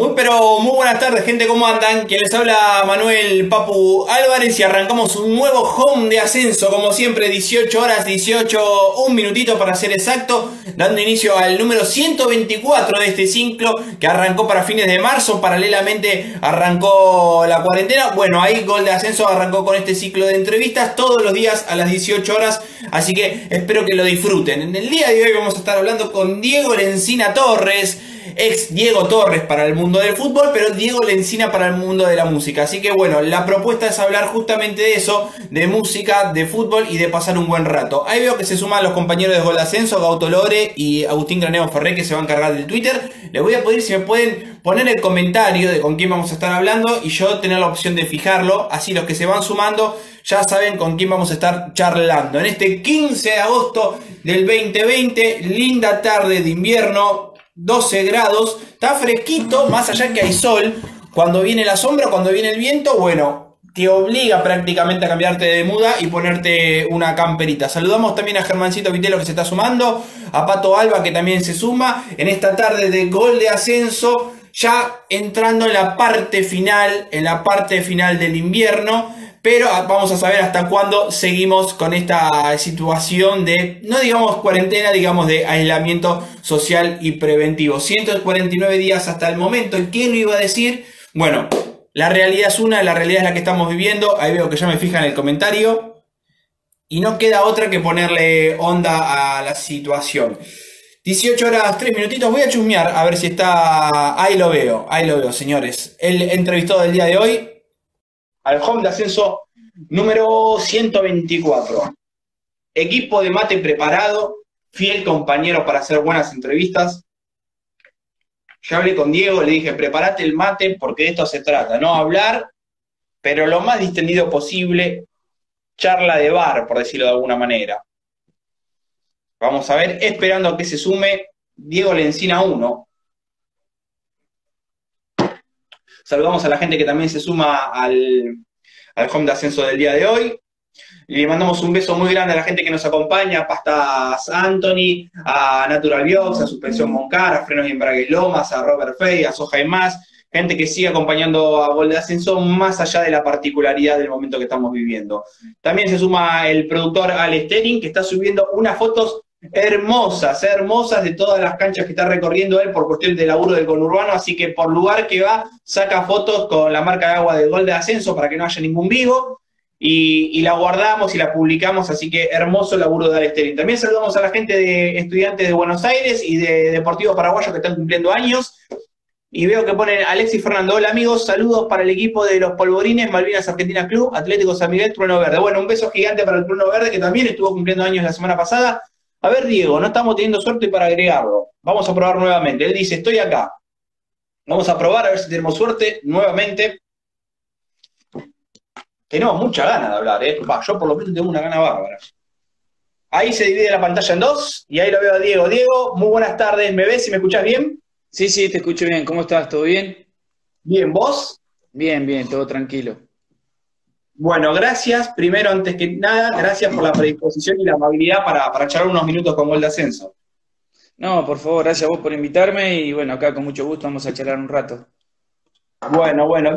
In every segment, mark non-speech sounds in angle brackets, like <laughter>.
Muy pero muy buenas tardes gente, ¿cómo andan? Quien les habla Manuel Papu Álvarez y arrancamos un nuevo home de ascenso, como siempre 18 horas 18, un minutito para ser exacto, dando inicio al número 124 de este ciclo que arrancó para fines de marzo, paralelamente arrancó la cuarentena, bueno ahí Gol de Ascenso arrancó con este ciclo de entrevistas todos los días a las 18 horas, así que espero que lo disfruten. En el día de hoy vamos a estar hablando con Diego Lencina Torres, ex Diego Torres para el mundo del fútbol, pero Diego Lencina para el mundo de la música. Así que bueno, la propuesta es hablar justamente de eso, de música, de fútbol y de pasar un buen rato. Ahí veo que se suman los compañeros de Gol Ascenso, Gauto Lore y Agustín Graneo Ferré que se van a encargar del Twitter. Les voy a pedir si me pueden poner el comentario de con quién vamos a estar hablando y yo tener la opción de fijarlo. Así los que se van sumando ya saben con quién vamos a estar charlando. En este 15 de agosto del 2020, linda tarde de invierno, 12 grados, está fresquito, más allá que hay sol. Cuando viene la sombra, cuando viene el viento, bueno, te obliga prácticamente a cambiarte de muda y ponerte una camperita. Saludamos también a Germancito Vitelo que se está sumando, a Pato Alba que también se suma en esta tarde de gol de ascenso, ya entrando en la parte final, en la parte final del invierno pero vamos a saber hasta cuándo seguimos con esta situación de, no digamos cuarentena, digamos de aislamiento social y preventivo. 149 días hasta el momento, ¿quién lo iba a decir? Bueno, la realidad es una, la realidad es la que estamos viviendo, ahí veo que ya me fijan en el comentario, y no queda otra que ponerle onda a la situación. 18 horas 3 minutitos, voy a chusmear a ver si está, ahí lo veo, ahí lo veo señores. El entrevistado del día de hoy, al home de ascenso número 124. Equipo de mate preparado, fiel compañero para hacer buenas entrevistas. Ya hablé con Diego, le dije, prepárate el mate porque de esto se trata, no hablar, pero lo más distendido posible, charla de bar, por decirlo de alguna manera. Vamos a ver, esperando a que se sume Diego Lencina 1, Saludamos a la gente que también se suma al, home de ascenso del día de hoy. Le mandamos un beso muy grande a la gente que nos acompaña, a Pastas Anthony, a Natural Biox, a Suspensión Moncar, a Frenos y Embragues Lomas, a Robert Fey, a Soja y más, gente que sigue acompañando a Gol de Ascenso más allá de la particularidad del momento que estamos viviendo. También se suma el productor Al Sterling, que está subiendo unas fotos hermosas, hermosas de todas las canchas que está recorriendo él por cuestión de laburo del conurbano, así que por lugar que va, saca fotos con la marca de agua de Gol de Ascenso para que no haya ningún vivo, y, la guardamos y la publicamos, así que hermoso laburo de Alesterín. También saludamos a la gente de estudiantes de Buenos Aires y de Deportivos Paraguayos que están cumpliendo años, y veo que ponen Alexis Fernando, hola amigos, saludos para el equipo de los Polvorines, Malvinas Argentina Club, Atlético San Miguel, Trueno Verde. Bueno, un beso gigante para el Trueno Verde que también estuvo cumpliendo años la semana pasada. A ver, Diego, no estamos teniendo suerte para agregarlo. Vamos a probar nuevamente. Él dice, estoy acá. Vamos a probar a ver si tenemos suerte nuevamente. Tenemos mucha gana de hablar, ¿eh? yo por lo menos tengo una gana bárbara. Ahí se divide la pantalla en dos y ahí lo veo a Diego. Diego, muy buenas tardes. ¿Me ves y me escuchas bien? Sí, sí, te escucho bien. ¿Cómo estás? ¿Todo bien? Bien, ¿vos? Bien, bien, todo tranquilo. Bueno, gracias. Primero, antes que nada, gracias por la predisposición y la amabilidad para, para charlar unos minutos con Gol de Ascenso. No, por favor, gracias a vos por invitarme y bueno, acá con mucho gusto vamos a charlar un rato. Bueno, bueno,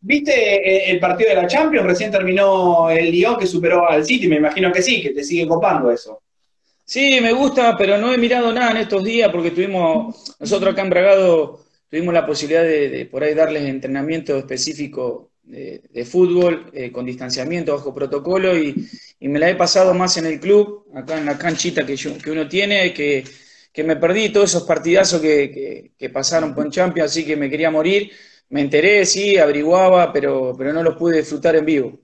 ¿viste el partido de la Champions? Recién terminó el Lyon que superó al City, me imagino que sí, que te sigue copando eso. Sí, me gusta, pero no he mirado nada en estos días porque tuvimos, nosotros acá en Bragado tuvimos la posibilidad de, de por ahí darles entrenamiento específico de, fútbol eh, con distanciamiento, bajo protocolo, y, me la he pasado más en el club, acá en la canchita que, que uno tiene, que, me perdí todos esos partidazos que, pasaron con Champions, así que me quería morir. Me enteré, sí, averiguaba, pero, pero no los pude disfrutar en vivo.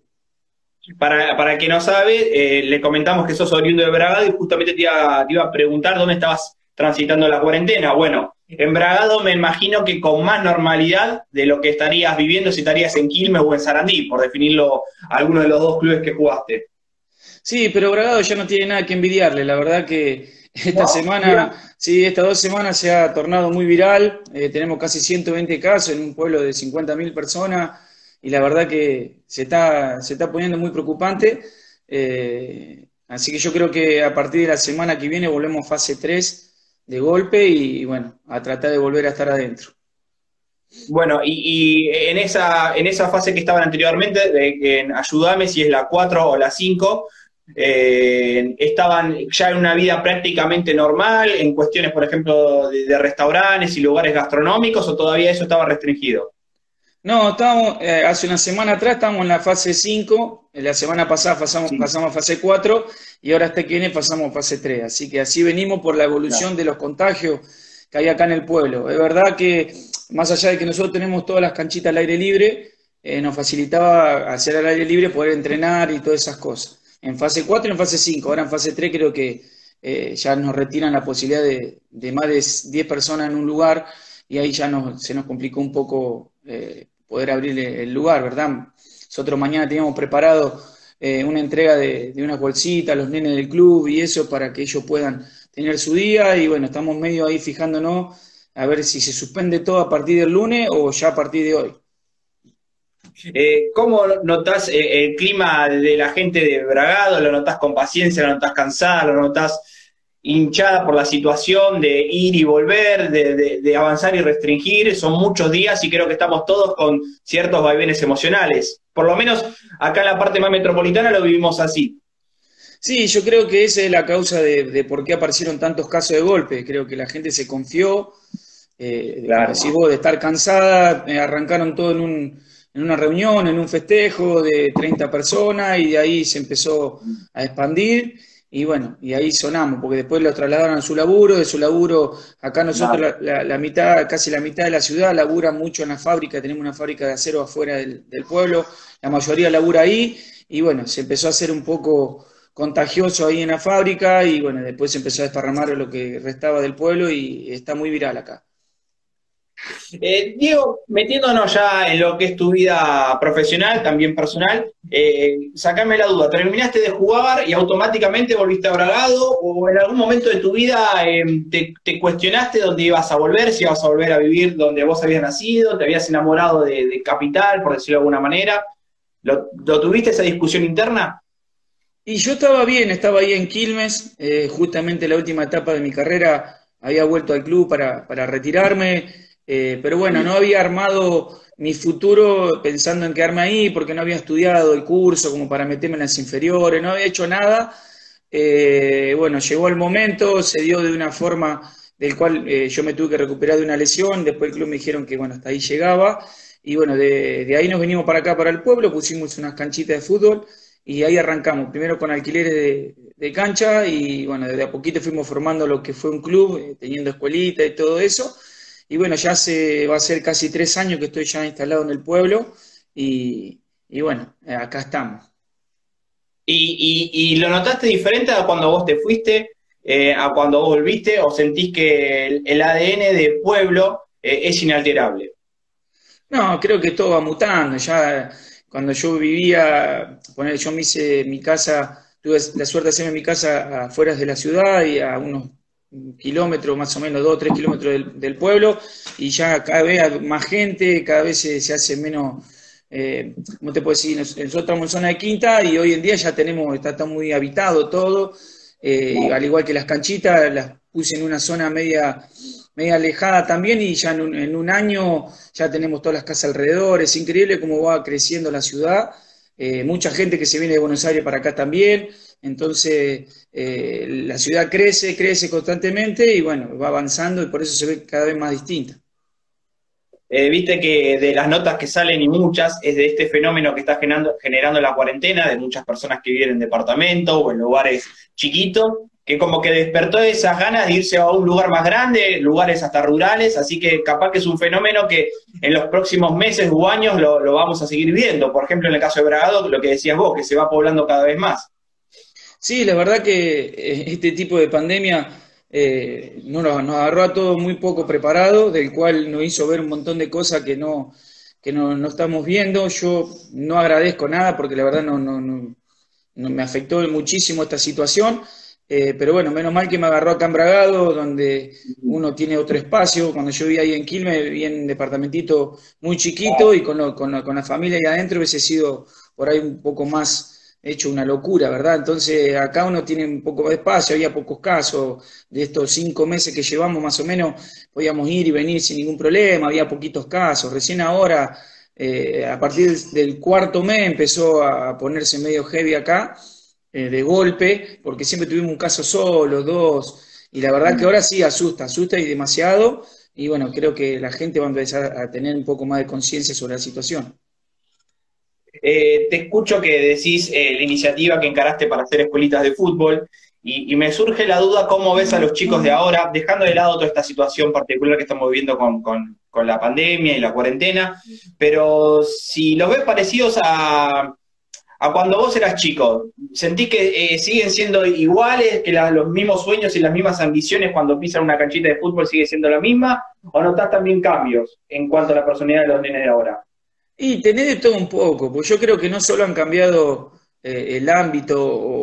Para, para el que no sabe, eh, le comentamos que sos oriundo de Bragado y justamente te iba, te iba a preguntar dónde estabas transitando la cuarentena. Bueno, Embragado me imagino que con más normalidad de lo que estarías viviendo si estarías en Quilmes o en Sarandí, por definirlo alguno de los dos clubes que jugaste. Sí, pero Bragado ya no tiene nada que envidiarle. La verdad que esta semana, sí, estas dos semanas se ha tornado muy viral. Eh, tenemos casi 120 casos en un pueblo de 50.000 personas y la verdad que se está, se está poniendo muy preocupante. Eh, así que yo creo que a partir de la semana que viene volvemos a fase 3 de golpe y, bueno, a tratar de volver a estar adentro. Bueno, y, en, esa, en esa fase que estaban anteriormente, de, en Ayúdame si es la 4 o la 5, eh, estaban ya en una vida prácticamente normal, en cuestiones, por ejemplo, de, restaurantes y lugares gastronómicos, o todavía eso estaba restringido? No, estábamos, eh, hace una semana atrás estábamos en la fase 5, la semana pasada pasamos, pasamos a fase 4 y ahora este que viene pasamos a fase 3. Así que así venimos por la evolución de los contagios que hay acá en el pueblo. Es verdad que más allá de que nosotros tenemos todas las canchitas al aire libre, eh, nos facilitaba hacer al aire libre, poder entrenar y todas esas cosas. En fase 4 y en fase 5. Ahora en fase 3 creo que eh, ya nos retiran la posibilidad de, más de 10 personas en un lugar y ahí ya se nos complicó un poco eh, poder abrir el lugar, ¿verdad? Nosotros mañana teníamos preparado una entrega de, de una bolsita a los nenes del club y eso para que ellos puedan tener su día y bueno, estamos medio ahí fijándonos a ver si se suspende todo a partir del lunes o ya a partir de hoy. Eh, ¿Cómo notas eh, el clima de la gente de Bragado? ¿Lo notas con paciencia? ¿Lo notas cansada? ¿Lo notas hinchada por la situación de ir y volver, de, de, avanzar y restringir? Son muchos días y creo que estamos todos con ciertos vaivenes emocionales. Por lo menos acá en la parte más metropolitana lo vivimos así. Sí, yo creo que esa es la causa de, por qué aparecieron tantos casos de golpe. Creo que la gente se confió, eh, si vos de estar cansada, eh, arrancaron todo en, un, en una reunión, en un festejo de 30 personas y de ahí se empezó a expandir y bueno, y ahí sonamos, porque después lo trasladaron a su laburo, de su laburo, acá nosotros la, mitad, casi la mitad de la ciudad labura mucho en la fábrica, tenemos una fábrica de acero afuera del, del pueblo, la mayoría labura ahí, y bueno, se empezó a hacer un poco contagioso ahí en la fábrica y bueno, después empezó a desparramar lo que restaba del pueblo y está muy viral acá. Eh, Diego, metiéndonos ya en lo que es tu vida profesional, también personal, eh, sacame la duda, ¿terminaste de jugar y automáticamente volviste a Bragado o en algún momento de tu vida em, te, cuestionaste dónde ibas a volver, si ibas a volver a vivir donde vos habías nacido, te habías enamorado de, Capital, por decirlo de alguna manera? ¿Lo, tuviste esa discusión interna? Y yo estaba bien, estaba ahí en Quilmes, eh, justamente la última etapa de mi carrera había vuelto al club para, retirarme, eh, pero bueno, no había armado mi futuro pensando en quedarme ahí porque no había estudiado el curso como para meterme en las inferiores, no había hecho nada. Eh, bueno, llegó el momento, se dio de una forma del cual yo me tuve que recuperar de una lesión, después el club me dijeron que bueno, hasta ahí llegaba, y bueno, de, de ahí nos venimos para acá, para el pueblo, pusimos unas canchitas de fútbol, y ahí arrancamos, primero con alquileres de, cancha y bueno, desde a poquito fuimos formando lo que fue un club, eh, teniendo escuelita y todo eso. Y bueno, ya se va a ser casi tres años que estoy ya instalado en el pueblo y, bueno, eh, acá estamos. ¿Y, lo notaste diferente a cuando vos te fuiste, eh, a cuando vos volviste, o sentís que el, ADN de pueblo es inalterable? No, creo que todo va mutando, ya cuando yo vivía, poner, yo me hice mi casa, tuve la suerte de hacerme mi casa afuera de la ciudad y a unos kilómetros, más o menos dos o tres kilómetros del, pueblo, y ya cada vez más gente, cada vez se, hace menos, eh, ¿cómo te puedo decir? Nosotros estamos en zona de quinta y hoy en día ya tenemos, está, muy habitado todo, eh, al igual que las canchitas, las puse en una zona media media alejada también y ya en un, año ya tenemos todas las casas alrededor, es increíble cómo va creciendo la ciudad, eh, mucha gente que se viene de Buenos Aires para acá también, entonces eh, la ciudad crece, crece constantemente y bueno, va avanzando y por eso se ve cada vez más distinta. Eh, viste que de las notas que salen y muchas es de este fenómeno que está generando, la cuarentena, de muchas personas que viven en departamentos o en lugares chiquitos, que como que despertó esas ganas de irse a un lugar más grande, lugares hasta rurales, así que capaz que es un fenómeno que en los próximos meses o años lo, vamos a seguir viendo. Por ejemplo, en el caso de Bragado, lo que decías vos, que se va poblando cada vez más. Sí, la verdad que eh, este tipo de pandemia eh, nos, agarró a todos muy poco preparados, del cual nos hizo ver un montón de cosas que no, que no, estamos viendo. Yo no agradezco nada porque la verdad no, no, no me afectó muchísimo esta situación eh, pero bueno, menos mal que me agarró acá en Bragado, donde uno tiene otro espacio. Cuando yo vivía ahí en Quilmes, vivía en un departamentito muy chiquito y con, con, la familia ahí adentro hubiese sido por ahí un poco más, hecho una locura, ¿verdad? Entonces acá uno tiene un poco de espacio, había pocos casos, de estos cinco meses que llevamos más o menos podíamos ir y venir sin ningún problema, había poquitos casos, recién ahora, eh, a partir del cuarto mes empezó a ponerse medio heavy acá, eh, de golpe, porque siempre tuvimos un caso solo, dos, y la verdad que ahora sí asusta, asusta y demasiado, y bueno, creo que la gente va a empezar a tener un poco más de conciencia sobre la situación. Eh, te escucho que decís eh, la iniciativa que encaraste para hacer escuelitas de fútbol y, me surge la duda cómo ves a los chicos de ahora, dejando de lado toda esta situación particular que estamos viviendo con, la pandemia y la cuarentena, pero si los ves parecidos a, cuando vos eras chico, ¿sentís que eh, siguen siendo iguales, que los mismos sueños y las mismas ambiciones cuando pisan una canchita de fútbol sigue siendo la misma? ¿O notas también cambios en cuanto a la personalidad de los nenes de ahora? Y tenés de todo un poco, pues yo creo que no solo han cambiado eh, el ámbito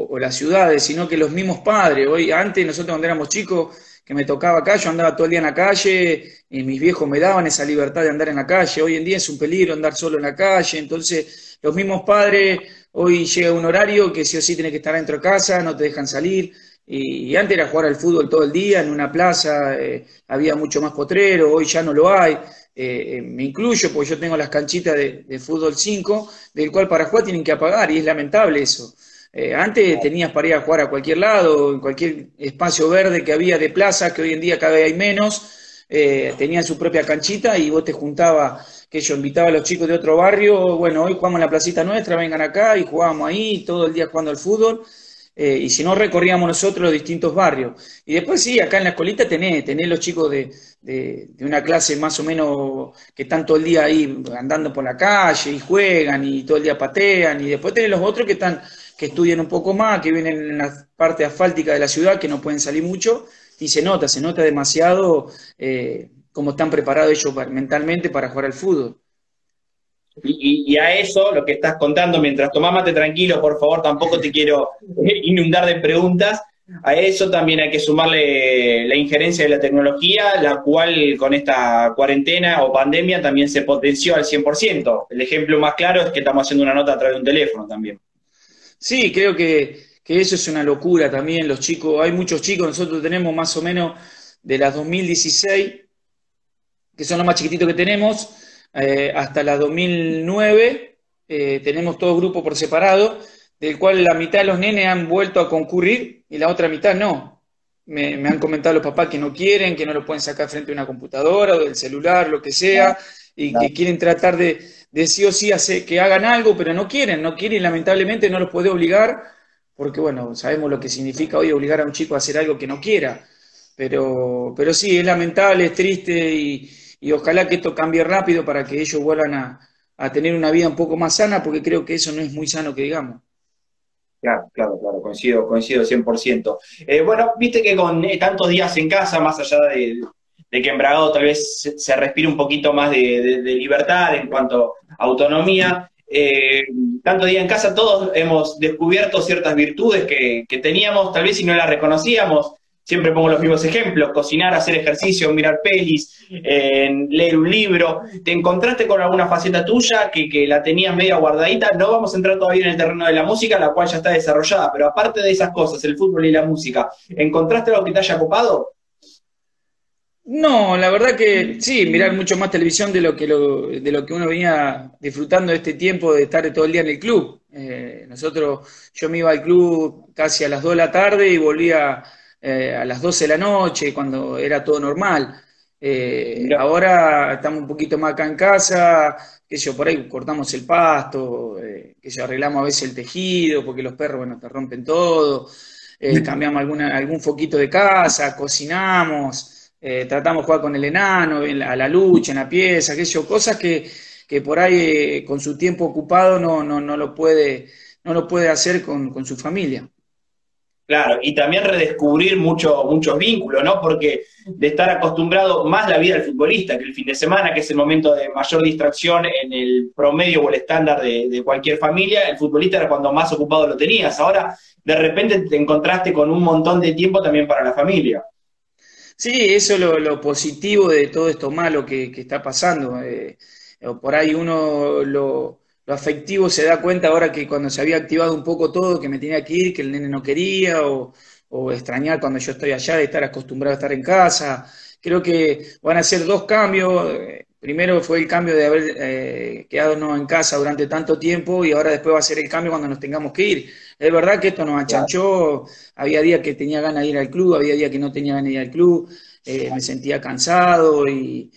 o, las ciudades, sino que los mismos padres. Hoy, antes, nosotros cuando éramos chicos, que me tocaba acá, yo andaba todo el día en la calle, y mis viejos me daban esa libertad de andar en la calle. Hoy en día es un peligro andar solo en la calle, entonces los mismos padres, hoy llega un horario que sí o sí tienes que estar dentro de casa, no te dejan salir. Y, antes era jugar al fútbol todo el día en una plaza, eh, había mucho más potrero, hoy ya no lo hay. Eh, me incluyo porque yo tengo las canchitas de, fútbol 5, del cual para jugar tienen que apagar y es lamentable eso. Eh, antes tenías para ir a jugar a cualquier lado, en cualquier espacio verde que había de plaza, que hoy en día cada vez hay menos, eh, tenían su propia canchita y vos te juntabas, que yo invitaba a los chicos de otro barrio, bueno, hoy jugamos en la placita nuestra, vengan acá y jugábamos ahí, todo el día jugando al fútbol. Eh, y si no recorríamos nosotros los distintos barrios. Y después sí, acá en la escuelita tenés, tenés los chicos de, de, una clase más o menos que están todo el día ahí andando por la calle y juegan y todo el día patean, y después tenés los otros que están, que estudian un poco más, que vienen en la parte asfáltica de la ciudad, que no pueden salir mucho, y se nota, se nota demasiado eh, cómo están preparados ellos mentalmente para jugar al fútbol. Y, a eso, lo que estás contando, mientras tomás mate tranquilo, por favor, tampoco te quiero inundar de preguntas. A eso también hay que sumarle la injerencia de la tecnología, la cual con esta cuarentena o pandemia también se potenció al 100%. El ejemplo más claro es que estamos haciendo una nota a través de un teléfono también. Sí, creo que, que eso es una locura también. Los chicos, hay muchos chicos, nosotros tenemos más o menos de las 2016, que son los más chiquititos que tenemos, eh, hasta la 2009 eh, tenemos todo grupo por separado, del cual la mitad de los nenes han vuelto a concurrir y la otra mitad no. Me, han comentado los papás que no quieren, que no lo pueden sacar frente a una computadora o del celular, lo que sea, y que quieren tratar de, de, sí o sí hacer, que hagan algo, pero no quieren, no quieren y lamentablemente no los puede obligar, porque bueno, sabemos lo que significa hoy obligar a un chico a hacer algo que no quiera. Pero, pero sí, es lamentable, es triste y, y ojalá que esto cambie rápido para que ellos vuelvan a, tener una vida un poco más sana, porque creo que eso no es muy sano que digamos. Claro, claro, claro, coincido, coincido 100%. Eh, bueno, viste que con eh, tantos días en casa, más allá de, que en Bragado tal vez se, respire un poquito más de, libertad en cuanto a autonomía, eh, tanto día en casa todos hemos descubierto ciertas virtudes que, que teníamos, tal vez si no las reconocíamos, Siempre pongo los mismos ejemplos, cocinar, hacer ejercicio, mirar pelis, leer un libro. ¿Te encontraste con alguna faceta tuya que, que, la tenías media guardadita? No vamos a entrar todavía en el terreno de la música, la cual ya está desarrollada, pero aparte de esas cosas, el fútbol y la música, ¿encontraste algo que te haya copado? No, la verdad que sí, mirar mucho más televisión de lo que, de lo que uno venía disfrutando de este tiempo de estar todo el día en el club. Eh, nosotros, yo me iba al club casi a las 2 de la tarde y volvía eh, a las 12 de la noche, cuando era todo normal. Eh, ahora estamos un poquito más acá en casa, que yo por ahí cortamos el pasto, eh, que yo arreglamos a veces el tejido, porque los perros, bueno, te rompen todo, cambiamos alguna, algún foquito de casa, cocinamos, tratamos de jugar con el enano, a la lucha, en la pieza, que yo, cosas que, que por ahí con su tiempo ocupado no, no, no, lo, puede, no lo puede hacer con, con su familia. Claro, y también redescubrir mucho, muchos vínculos, ¿no? Porque de estar acostumbrado más la vida del futbolista que el fin de semana, que es el momento de mayor distracción en el promedio o el estándar de, cualquier familia, el futbolista era cuando más ocupado lo tenías. Ahora, de repente te encontraste con un montón de tiempo también para la familia. Sí, eso es lo, positivo de todo esto malo que, está pasando. Eh, por ahí uno lo, lo afectivo se da cuenta ahora que cuando se había activado un poco todo, que me tenía que ir, que el nene no quería, o, o extrañar cuando yo estoy allá de estar acostumbrado a estar en casa. Creo que van a ser dos cambios. Primero fue el cambio de haber eh, quedado no en casa durante tanto tiempo y ahora después va a ser el cambio cuando nos tengamos que ir. Es verdad que esto nos achanchó, había días que tenía ganas de ir al club, había días que no tenía ganas de ir al club, eh, me sentía cansado y,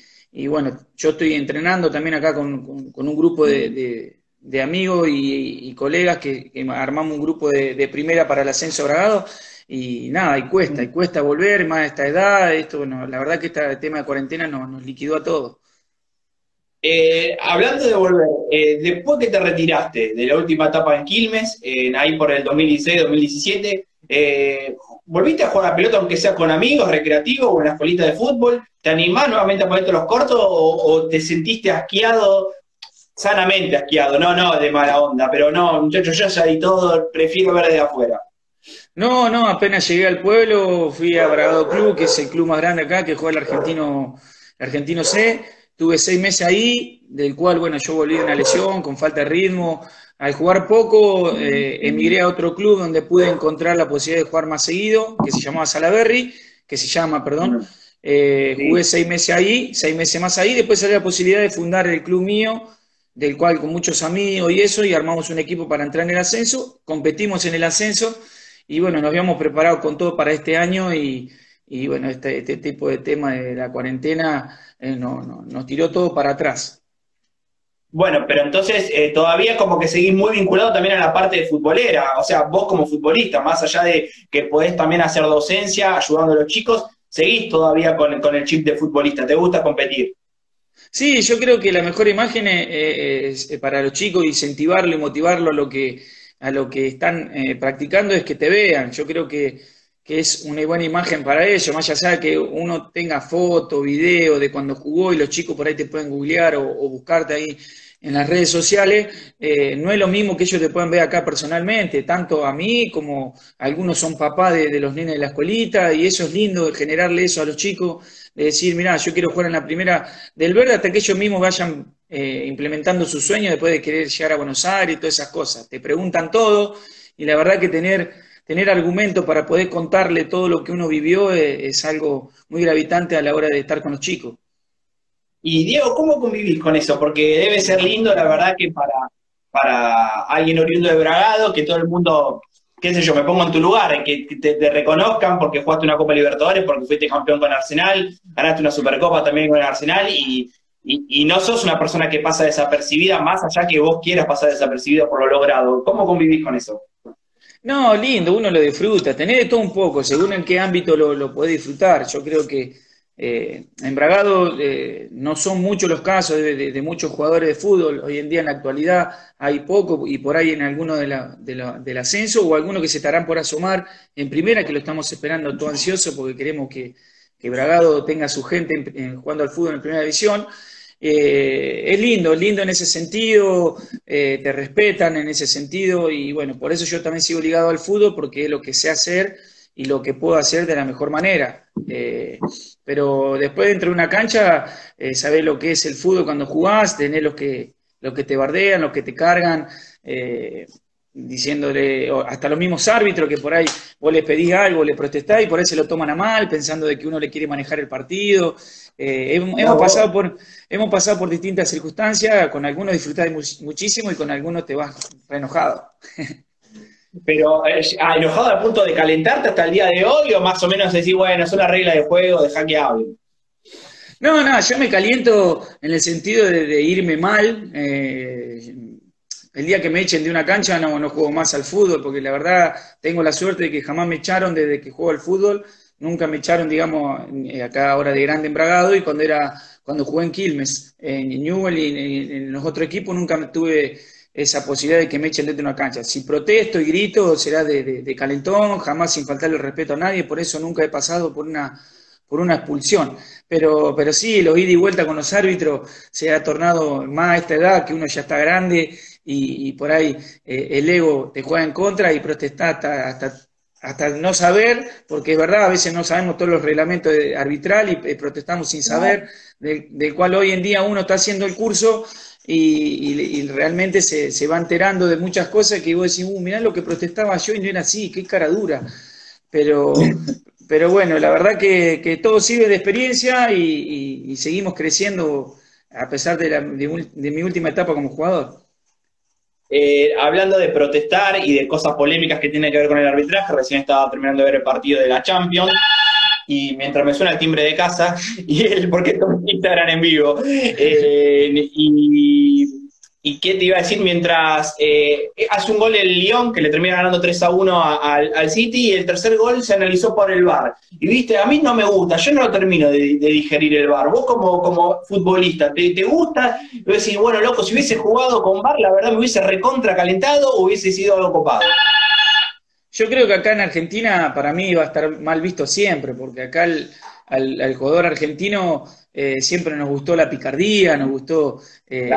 bueno, yo estoy entrenando también acá con, un grupo de, amigos y, colegas que, armamos un grupo de, primera para el ascenso Bragado y nada, y cuesta, y cuesta volver, más a esta edad, esto, bueno, la verdad que este tema de cuarentena nos, liquidó a todos. Eh, hablando de volver, eh, después que te retiraste de la última etapa en Quilmes, ahí por el 2016-2017, eh, ¿volviste a jugar a pelota aunque sea con amigos, recreativos o en la escuelita de fútbol? ¿Te animás nuevamente a ponerte los cortos o, te sentiste asqueado, sanamente asqueado? No, no, de mala onda, pero no, muchachos, yo ya di todo, prefiero ver de afuera. No, no, apenas llegué al pueblo, fui a Bragado Club, que es el club más grande acá, que juega el argentino, el argentino C Tuve seis meses ahí, del cual, bueno, yo volví de una lesión, con falta de ritmo. Al jugar poco, eh, emigré a otro club donde pude encontrar la posibilidad de jugar más seguido, que se llamaba Salaberry, que se llama, perdón. Eh, jugué seis meses ahí, seis meses más ahí. Después salió la posibilidad de fundar el club mío, del cual con muchos amigos y eso, y armamos un equipo para entrar en el ascenso. Competimos en el ascenso y bueno, nos habíamos preparado con todo para este año y, y bueno, este, este tipo de tema de la cuarentena eh, no, no, nos tiró todo para atrás. Bueno, pero entonces eh, todavía como que seguís muy vinculado también a la parte de futbolera, o sea, vos como futbolista, más allá de que podés también hacer docencia, ayudando a los chicos, seguís todavía con, con el chip de futbolista, ¿te gusta competir? Sí, yo creo que la mejor imagen es, para los chicos, incentivarlo y motivarlo a lo que, a lo que están eh, practicando es que te vean. Yo creo que que es una buena imagen para ellos, más allá de que uno tenga foto, video de cuando jugó y los chicos por ahí te pueden googlear o, buscarte ahí en las redes sociales, eh, no es lo mismo que ellos te pueden ver acá personalmente, tanto a mí como algunos son papás de, los nenes de la escuelita, y eso es lindo, generarle eso a los chicos, de decir, mira, yo quiero jugar en la primera del verde hasta que ellos mismos vayan eh, implementando su sueño después de querer llegar a Buenos Aires y todas esas cosas. Te preguntan todo, y la verdad que tener tener argumento para poder contarle todo lo que uno vivió eh, es, algo muy gravitante a la hora de estar con los chicos. Y Diego, ¿cómo convivís con eso? Porque debe ser lindo, la verdad, que para, para alguien oriundo de Bragado, que todo el mundo, qué sé yo, me pongo en tu lugar, que te, reconozcan porque jugaste una Copa Libertadores, porque fuiste campeón con Arsenal, ganaste una Supercopa también con Arsenal y, no sos una persona que pasa desapercibida, más allá que vos quieras pasar desapercibida por lo logrado. ¿Cómo convivís con eso? No, lindo, uno lo disfruta, tener de todo un poco, según en qué ámbito lo, lo puede disfrutar. Yo creo que eh, en Bragado eh, no son muchos los casos de, muchos jugadores de fútbol. Hoy en día, en la actualidad, hay poco y por ahí en alguno de la, del ascenso o algunos que se estarán por asomar en primera, que lo estamos esperando todo ansioso porque queremos que, que Bragado tenga su gente jugando al fútbol en primera división. Eh, es lindo, es lindo en ese sentido, eh, te respetan en ese sentido y bueno, por eso yo también sigo ligado al fútbol porque es lo que sé hacer y lo que puedo hacer de la mejor manera. Eh, pero después dentro de una cancha, eh, sabés lo que es el fútbol cuando jugás, tenés los que, los que te bardean, los que te cargan, diciéndole, hasta los mismos árbitros que por ahí vos les pedís algo, le protestás y por ahí se lo toman a mal, pensando de que uno le quiere manejar el partido. Eh, hemos, pasado por, hemos pasado por distintas circunstancias, con algunos disfrutás muchísimo y con algunos te vas enojado. <laughs> Pero, ah, ¿enojado al punto de calentarte hasta el día de hoy o más o menos decir, bueno, son las reglas de juego, deja que hable? No, no, yo me caliento en el sentido de, irme mal. Eh, el día que me echen de una cancha no, no juego más al fútbol, porque la verdad tengo la suerte de que jamás me echaron desde que juego al fútbol nunca me echaron, digamos, eh, acá ahora de grande embragado y cuando era, cuando jugué en Quilmes, en Newell y en, los otros equipos nunca tuve esa posibilidad de que me echen dentro de una cancha. Si protesto y grito será de, calentón, jamás sin faltarle el respeto a nadie, por eso nunca he pasado por una por una expulsión. Pero, pero sí, los ida y vuelta con los árbitros se ha tornado más a esta edad, que uno ya está grande y, por ahí eh, el ego te juega en contra y protestar hasta, hasta hasta no saber, porque es verdad, a veces no sabemos todos los reglamentos arbitral y eh, protestamos sin saber, del, cual hoy en día uno está haciendo el curso y, realmente se, se, va enterando de muchas cosas que vos decís, uh, mirá lo que protestaba yo y no era así, qué cara dura. Pero, <laughs> pero bueno, la verdad que, todo sirve de experiencia y, seguimos creciendo a pesar de, de, mi última etapa como jugador. Eh, hablando de protestar y de cosas polémicas que tienen que ver con el arbitraje, recién estaba terminando de ver el partido de la Champions y mientras me suena el timbre de casa, <laughs> y él, porque esto es Instagram en vivo, eh, y, qué te iba a decir, mientras eh, hace un gol el Lyon, que le termina ganando 3 a 1 al, City, y el tercer gol se analizó por el VAR. Y viste, a mí no me gusta, yo no lo termino de, digerir el VAR. Vos como, como futbolista, ¿te, te gusta? Y decís, bueno, loco, si hubiese jugado con VAR, la verdad me hubiese recontra calentado o hubiese sido algo copado. Yo creo que acá en Argentina para mí va a estar mal visto siempre, porque acá al, jugador argentino eh, siempre nos gustó la picardía, nos gustó eh,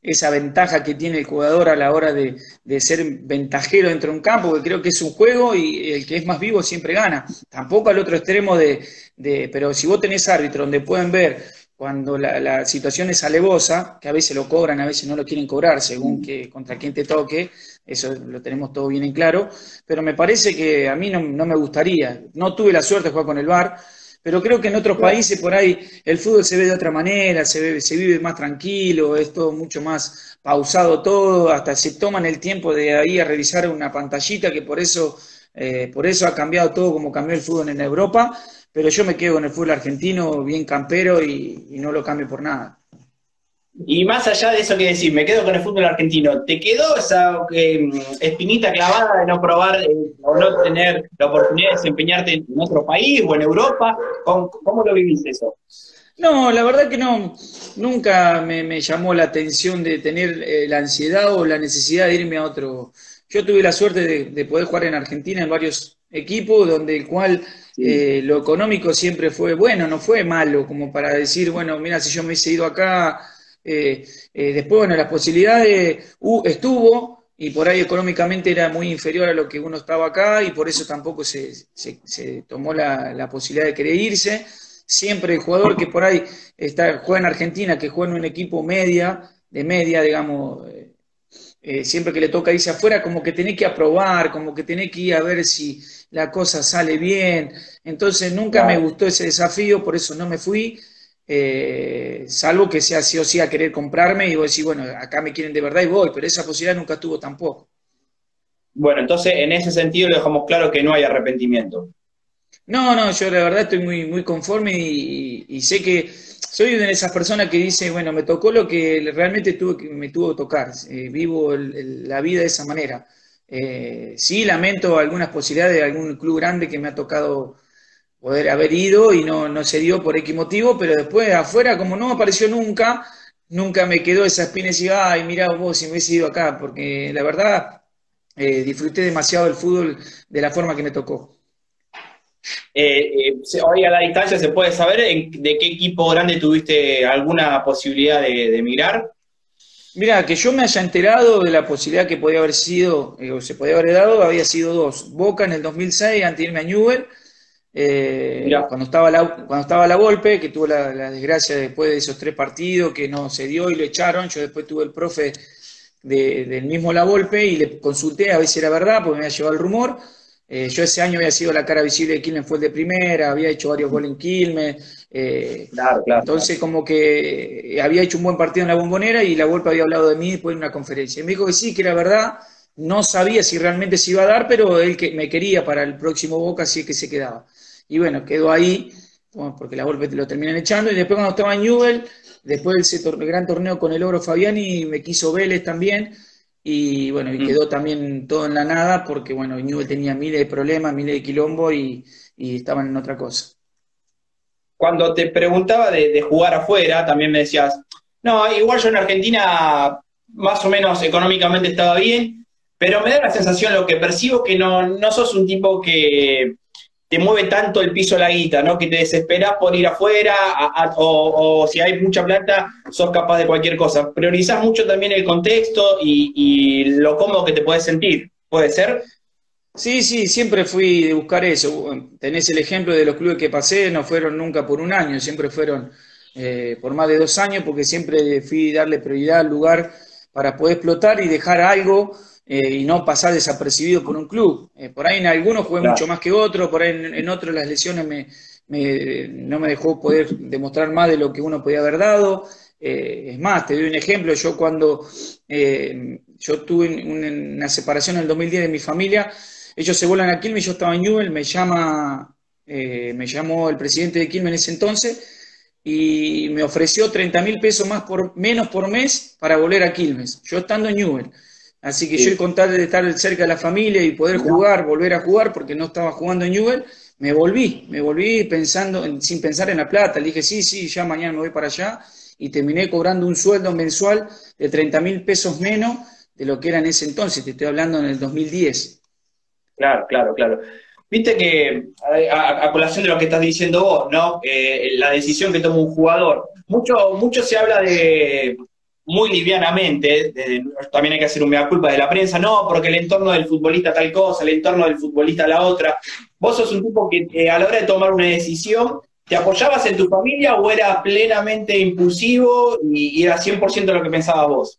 esa ventaja que tiene el jugador a la hora de, ser ventajero dentro de un campo, que creo que es un juego y el que es más vivo siempre gana. Tampoco al otro extremo de, de pero si vos tenés árbitro donde pueden ver cuando la, situación es alevosa, que a veces lo cobran, a veces no lo quieren cobrar, según que contra quién te toque, eso lo tenemos todo bien en claro, pero me parece que a mí no, me gustaría, no tuve la suerte de jugar con el VAR, pero creo que en otros países por ahí el fútbol se ve de otra manera, se, se vive más tranquilo, es todo mucho más pausado todo, hasta se toman el tiempo de ahí a revisar una pantallita, que por eso, eh, por eso ha cambiado todo como cambió el fútbol en Europa, pero yo me quedo con el fútbol argentino bien campero y, no lo cambio por nada. Y más allá de eso que decir, me quedo con el fútbol argentino, ¿te quedó esa eh, espinita clavada de no probar eh, o no tener la oportunidad de desempeñarte en otro país o en Europa? ¿Cómo, lo vivís eso? No, la verdad que no, nunca me, llamó la atención de tener eh, la ansiedad o la necesidad de irme a otro. Yo tuve la suerte de, de poder jugar en Argentina en varios equipos, donde el cual eh, lo económico siempre fue bueno, no fue malo, como para decir, bueno, mira, si yo me hubiese ido acá, eh, eh, después, bueno, las posibilidades estuvo y por ahí económicamente era muy inferior a lo que uno estaba acá y por eso tampoco se, se, tomó la, posibilidad de querer irse. Siempre el jugador que por ahí está, juega en Argentina, que juega en un equipo media, de media, digamos, siempre que le toca irse afuera, como que tiene que aprobar, como que tiene que ir a ver si la cosa sale bien. Entonces nunca me gustó ese desafío, por eso no me fui, eh, salvo que sea sí o sí a querer comprarme y vos decís, bueno, acá me quieren de verdad y voy, pero esa posibilidad nunca tuvo tampoco. Bueno, entonces en ese sentido le dejamos claro que no hay arrepentimiento. No, no, yo la verdad estoy muy, muy conforme y, sé que soy una de esas personas que dice, bueno, me tocó lo que realmente tuvo, me tuvo que tocar, eh, vivo la vida de esa manera. Eh, sí, lamento algunas posibilidades de algún club grande que me ha tocado poder haber ido y no, no se dio por X motivo, pero después afuera, como no apareció nunca, nunca me quedó esa espina y ay, mira vos si me hubiese ido acá, porque la verdad eh, disfruté demasiado del fútbol de la forma que me tocó. Eh, eh, hoy a la distancia se puede saber de qué equipo grande tuviste alguna posibilidad de, de emigrar. Mira, que yo me haya enterado de la posibilidad que podía haber sido, eh, o se podía haber dado, había sido dos. Boca en el 2006, antes de irme a Newell, eh, cuando, estaba la, cuando estaba la Volpe, que tuvo la, desgracia después de esos tres partidos, que no se dio y lo echaron. Yo después tuve el profe del mismo La Volpe y le consulté a ver si era verdad, porque me había llevado el rumor. Eh, yo ese año había sido la cara visible de Quilmes, fue el de primera, había hecho varios goles en Quilmes. Eh, entonces, como que había hecho un buen partido en la bombonera y la Volpe había hablado de mí después en una conferencia. Y me dijo que sí, que era verdad. No sabía si realmente se iba a dar, pero él que me quería para el próximo Boca, así que se quedaba. Y bueno, quedó ahí, porque la Volpe lo terminan echando. Y después, cuando estaba en Newell, después de ese gran torneo con el Oro Fabiani, me quiso Vélez también y bueno, y mm. quedó también todo en la nada porque bueno, Newell tenía miles de problemas, miles de quilombo y, estaban en otra cosa. Cuando te preguntaba de, jugar afuera, también me decías, no, igual yo en Argentina más o menos económicamente estaba bien, pero me da la sensación, lo que percibo, que no, no sos un tipo que, te mueve tanto el piso la guita, ¿no? Que te desesperas por ir afuera, o, si hay mucha plata, sos capaz de cualquier cosa. Priorizás mucho también el contexto y, lo cómodo que te puedes sentir, ¿puede ser? Sí, sí, siempre fui de buscar eso. Tenés el ejemplo de los clubes que pasé, no fueron nunca por un año, siempre fueron eh, por más de dos años, porque siempre fui darle prioridad al lugar para poder explotar y dejar algo y no pasar desapercibido por un club. por ahí en algunos jugué mucho más que otros, por ahí en, otros las lesiones me, no me dejó poder demostrar más de lo que uno podía haber dado. es más, te doy un ejemplo, yo cuando yo tuve una separación en el 2010 de mi familia, ellos se vuelan a Quilmes, yo estaba en Newell, me llama, eh, me llamó el presidente de Quilmes en ese entonces y me ofreció 30 mil pesos más por, menos por mes para volver a Quilmes, yo estando en Newell. Así que yo con tal de estar cerca de la familia y poder jugar, volver a jugar, porque no estaba jugando en Newell, me volví, me volví pensando, sin pensar en la plata. Le dije, sí, sí, ya mañana me voy para allá. Y terminé cobrando un sueldo mensual de 30 mil pesos menos de lo que era en ese entonces, te estoy hablando en el 2010. Claro, claro, claro. Viste que, a, colación de lo que estás diciendo vos, ¿no? Eh, la decisión que toma un jugador. Mucho, mucho se habla de, muy livianamente, también hay que hacer un mea culpa de la prensa, no, porque el entorno del futbolista tal cosa, el entorno del futbolista la otra. Vos sos un tipo que a la hora de tomar una decisión, ¿te apoyabas en tu familia o era plenamente impulsivo y, y era 100% lo que pensabas vos?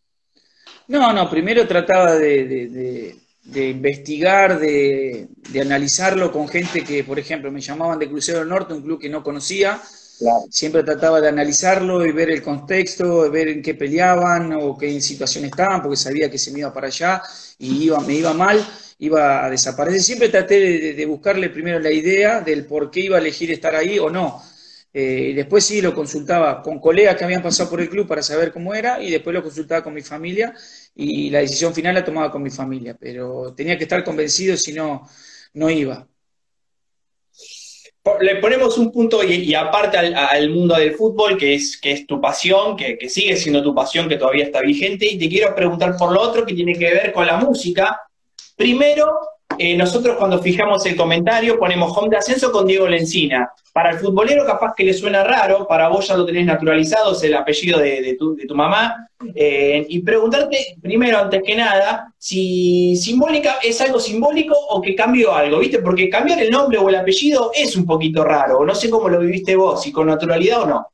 No, no, primero trataba de de investigar, de, analizarlo con gente que, por ejemplo, me llamaban de Crucero del Norte, un club que no conocía. Siempre trataba de analizarlo y ver el contexto, ver en qué peleaban o qué situación estaban, porque sabía que se me iba para allá y iba, me iba mal, iba a desaparecer. Siempre traté de buscarle primero la idea del por qué iba a elegir estar ahí o no. Eh, después sí lo consultaba con colegas que habían pasado por el club para saber cómo era y después lo consultaba con mi familia y la decisión final la tomaba con mi familia, pero tenía que estar convencido si no, no iba. Le ponemos un punto y, aparte al, mundo del fútbol, que es, que es tu pasión, que, que sigue siendo tu pasión, que todavía está vigente, y te quiero preguntar por lo otro que tiene que ver con la música. Primero, eh, nosotros cuando fijamos el comentario ponemos home de ascenso con Diego Lencina. Para el futbolero capaz que le suena raro, para vos ya lo tenés naturalizado, es el apellido de, tu, mamá. Eh, y preguntarte primero, antes que nada, si simbólica es algo simbólico o que cambió algo, ¿viste? Porque cambiar el nombre o el apellido es un poquito raro. No sé cómo lo viviste vos, si con naturalidad o no.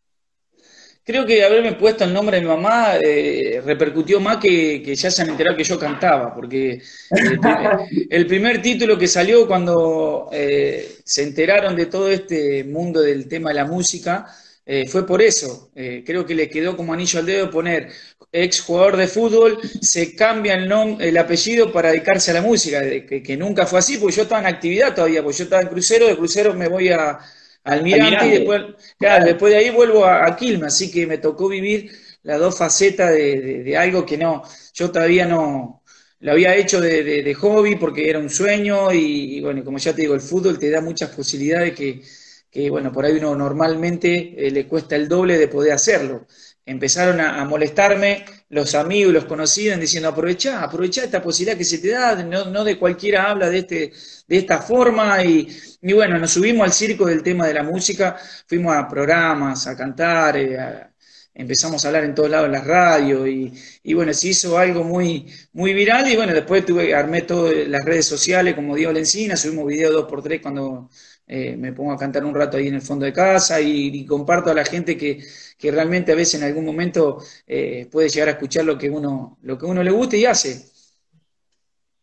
Creo que haberme puesto el nombre de mi mamá eh, repercutió más que, que, ya se han enterado que yo cantaba, porque <laughs> el primer, título que salió cuando eh, se enteraron de todo este mundo del tema de la música eh, fue por eso. creo que le quedó como anillo al dedo poner ex jugador de fútbol, se cambia el, nombre, el apellido para dedicarse a la música, que, que nunca fue así, porque yo estaba en actividad todavía, porque yo estaba en crucero, de crucero me voy a Almirante, y después, claro, después de ahí vuelvo a, a, así que me tocó vivir las dos facetas de, algo que no, yo todavía no, lo había hecho de, hobby porque era un sueño y, bueno, como ya te digo, el fútbol te da muchas posibilidades que, que bueno, por ahí uno normalmente eh, le cuesta el doble de poder hacerlo. Empezaron a, molestarme los amigos y los conocidos diciendo aprovecha, aprovecha esta posibilidad que se te da, no, no de cualquiera habla de este de esta forma y, bueno, nos subimos al circo del tema de la música, fuimos a programas, a cantar, eh, empezamos a hablar en todos lados en la radio y, y, bueno, se hizo algo muy, muy viral y bueno, después tuve, armé todas las redes sociales como Diego Lencina, subimos videos dos por tres cuando eh, me pongo a cantar un rato ahí en el fondo de casa y, comparto a la gente que, que, realmente a veces en algún momento eh, puede llegar a escuchar lo que uno, lo que uno le gusta y hace.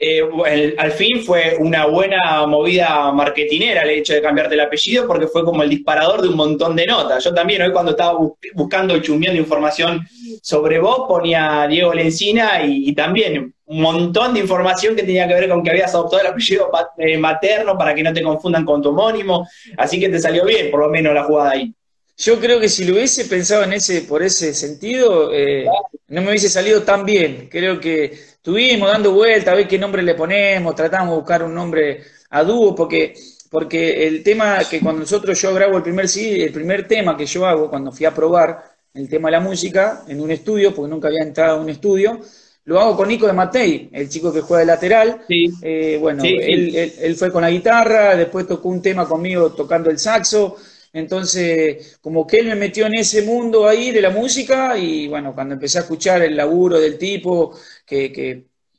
Eh, al fin fue una buena movida marketinera el hecho de cambiarte el apellido porque fue como el disparador de un montón de notas. Yo también hoy cuando estaba buscando y chumbiando información sobre vos ponía Diego Lencina y, también un montón de información que tenía que ver con que habías adoptado el apellido eh, materno para que no te confundan con tu homónimo. Así que te salió bien por lo menos la jugada ahí. Yo creo que si lo hubiese pensado en ese, por ese sentido, eh, no me hubiese salido tan bien. Creo que estuvimos dando vueltas a ver qué nombre le ponemos, tratamos de buscar un nombre a dúo, porque, porque el tema que cuando nosotros yo grabo el primer el primer tema que yo hago cuando fui a probar el tema de la música en un estudio, porque nunca había entrado a un estudio, lo hago con Nico de Matei, el chico que juega de lateral. Eh, bueno, Él, él, fue con la guitarra, después tocó un tema conmigo tocando el saxo. Entonces, como que él me metió en ese mundo ahí de la música y bueno, cuando empecé a escuchar el laburo del tipo, que,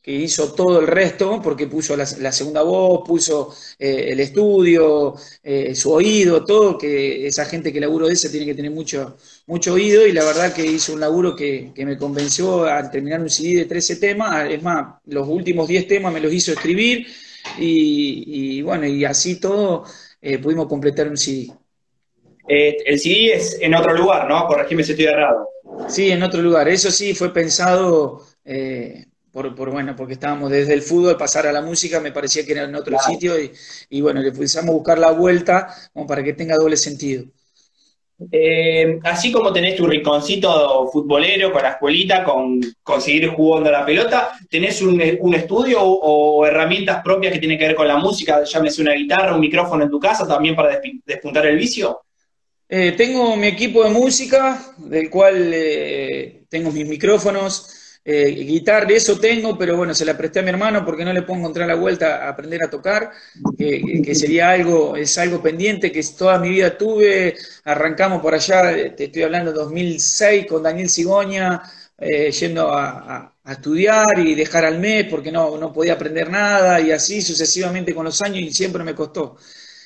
que hizo todo el resto, porque puso la, segunda voz, puso eh, el estudio, eh, su oído, todo, que esa gente que laburo de ese tiene que tener mucho, mucho oído, y la verdad que hizo un laburo que, me convenció al terminar un CD de 13 temas, es más, los últimos 10 temas me los hizo escribir, y, bueno, y así todo eh, pudimos completar un CD. El CD es en otro lugar, ¿no? Corregime si estoy errado. Sí, en otro lugar. Eso sí fue pensado por, por, bueno, porque estábamos desde el fútbol, pasar a la música, me parecía que era en otro sitio y, y, bueno, le a buscar la vuelta como para que tenga doble sentido. Eh, así como tenés tu rinconcito futbolero con la escuelita, con conseguir jugando a la pelota, ¿tenés un, un estudio o, herramientas propias que tienen que ver con la música? Llámese una guitarra, un micrófono en tu casa también para despuntar el vicio. Eh, tengo mi equipo de música, del cual eh, tengo mis micrófonos, eh, guitarra, eso tengo, pero bueno, se la presté a mi hermano porque no le puedo encontrar la vuelta a aprender a tocar, que sería algo, es algo pendiente que toda mi vida tuve. Arrancamos por allá, te estoy hablando 2006 con Daniel Cigoña, eh, yendo a, estudiar y dejar al mes porque no, no podía aprender nada y así sucesivamente con los años y siempre me costó.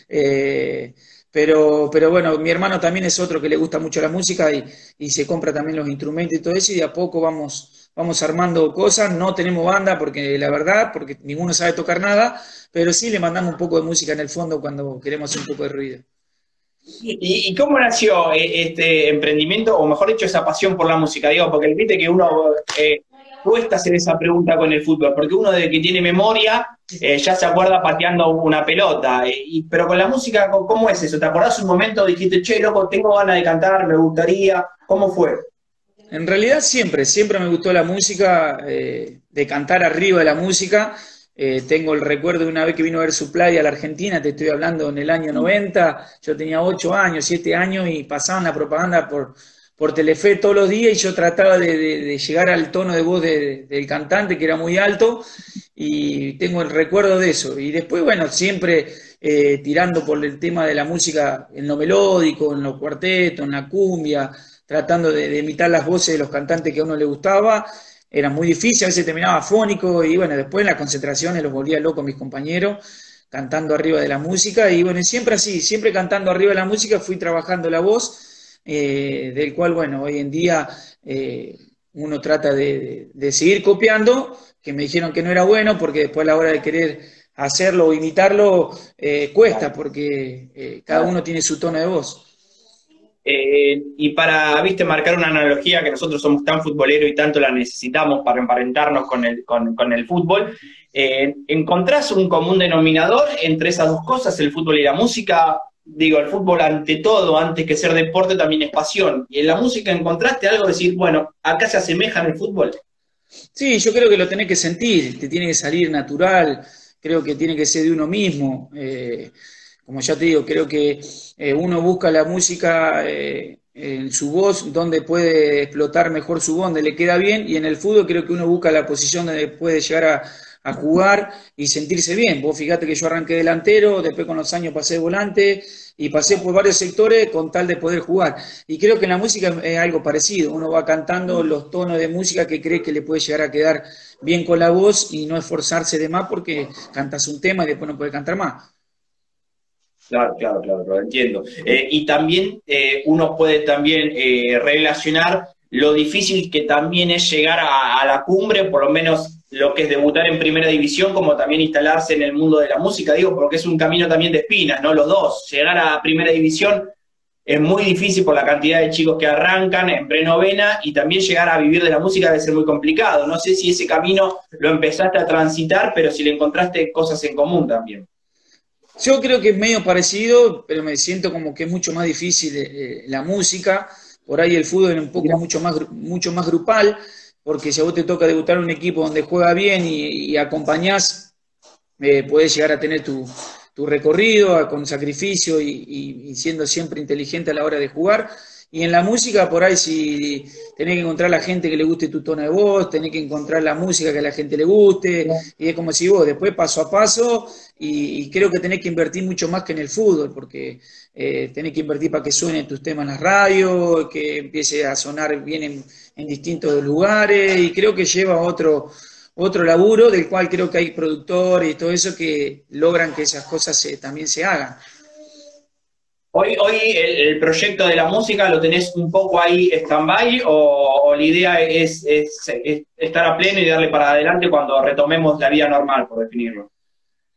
Eh, pero, pero bueno, mi hermano también es otro que le gusta mucho la música y, y se compra también los instrumentos y todo eso y de a poco vamos vamos armando cosas, no tenemos banda porque la verdad, porque ninguno sabe tocar nada, pero sí le mandamos un poco de música en el fondo cuando queremos un poco de ruido. ¿Y, cómo nació eh, este emprendimiento, o mejor dicho, esa pasión por la música? Digo, porque viste que uno eh, cuesta hacer esa pregunta con el fútbol, porque uno de que tiene memoria eh, ya se acuerda pateando una pelota, y, pero con la música, ¿cómo es eso? ¿Te acordás un momento, dijiste, che, loco, tengo ganas de cantar, me gustaría? ¿Cómo fue? En realidad siempre, siempre me gustó la música, eh, de cantar arriba de la música. Eh, tengo el recuerdo de una vez que vino a ver su playa a la Argentina, te estoy hablando en el año 90, yo tenía 8 años, 7 años y pasaban la propaganda por, por Telefe todos los días y yo trataba de, llegar al tono de voz del cantante, que era muy alto, y tengo el recuerdo de eso. Y después, bueno, siempre eh, tirando por el tema de la música en lo melódico, en los cuartetos, en la cumbia, tratando de, imitar las voces de los cantantes que a uno le gustaba. Era muy difícil, a veces terminaba fónico y bueno, después en las concentraciones los volvía loco mis compañeros cantando arriba de la música y bueno, siempre así, siempre cantando arriba de la música fui trabajando la voz, eh, del cual bueno, hoy en día eh, uno trata de, seguir copiando, que me dijeron que no era bueno porque después a la hora de querer hacerlo o imitarlo eh, cuesta porque cada uno tiene su tono de voz. Y para, viste, marcar una analogía que nosotros somos tan futboleros y tanto la necesitamos para emparentarnos con el, con, el fútbol, ¿encontrás un común denominador entre esas dos cosas, el fútbol y la música? Digo, el fútbol ante todo, antes que ser deporte, también es pasión. ¿Y en la música encontraste algo de decir, bueno, acá se asemeja en el fútbol? Sí, yo creo que lo tenés que sentir, te tiene que salir natural, creo que tiene que ser de uno mismo. Eh, como ya te digo, creo que eh, uno busca la música eh, en su voz, donde puede explotar mejor su voz, donde le queda bien, y en el fútbol creo que uno busca la posición donde puede llegar a, jugar y sentirse bien. Vos fíjate que yo arranqué delantero, después con los años pasé volante y pasé por varios sectores con tal de poder jugar. Y creo que en la música es algo parecido, uno va cantando los tonos de música que cree que le puede llegar a quedar bien con la voz y no esforzarse de más porque cantas un tema y después no puede cantar más. Claro, claro, claro, lo entiendo. Eh, y también eh, uno puede también eh, relacionar lo difícil que también es llegar a, la cumbre, por lo menos lo que es debutar en primera división, como también instalarse en el mundo de la música, digo, porque es un camino también de espinas, ¿no? Los dos, llegar a primera división es muy difícil por la cantidad de chicos que arrancan en prenovena y también llegar a vivir de la música debe ser muy complicado. No sé si ese camino lo empezaste a transitar, pero si le encontraste cosas en común también. Yo creo que es medio parecido, pero me siento como que es mucho más difícil eh, la música. Por ahí el fútbol es un poco mucho más, mucho más grupal, porque si a vos te toca debutar en un equipo donde juega bien y, acompañás, eh, puedes llegar a tener tu, recorrido con sacrificio y, siendo siempre inteligente a la hora de jugar. Y en la música, por ahí, si tenés que encontrar a la gente que le guste tu tono de voz, tenés que encontrar la música que a la gente le guste, y es como si vos, después paso a paso, y, creo que tenés que invertir mucho más que en el fútbol, porque eh, tenés que invertir para que suenen tus temas en la radio, que empiece a sonar bien en, distintos lugares, y creo que lleva otro, otro laburo del cual creo que hay productores y todo eso que logran que esas cosas también se hagan. Hoy, hoy el, proyecto de la música lo tenés un poco ahí stand-by o, la idea es, estar a pleno y darle para adelante cuando retomemos la vida normal, por definirlo.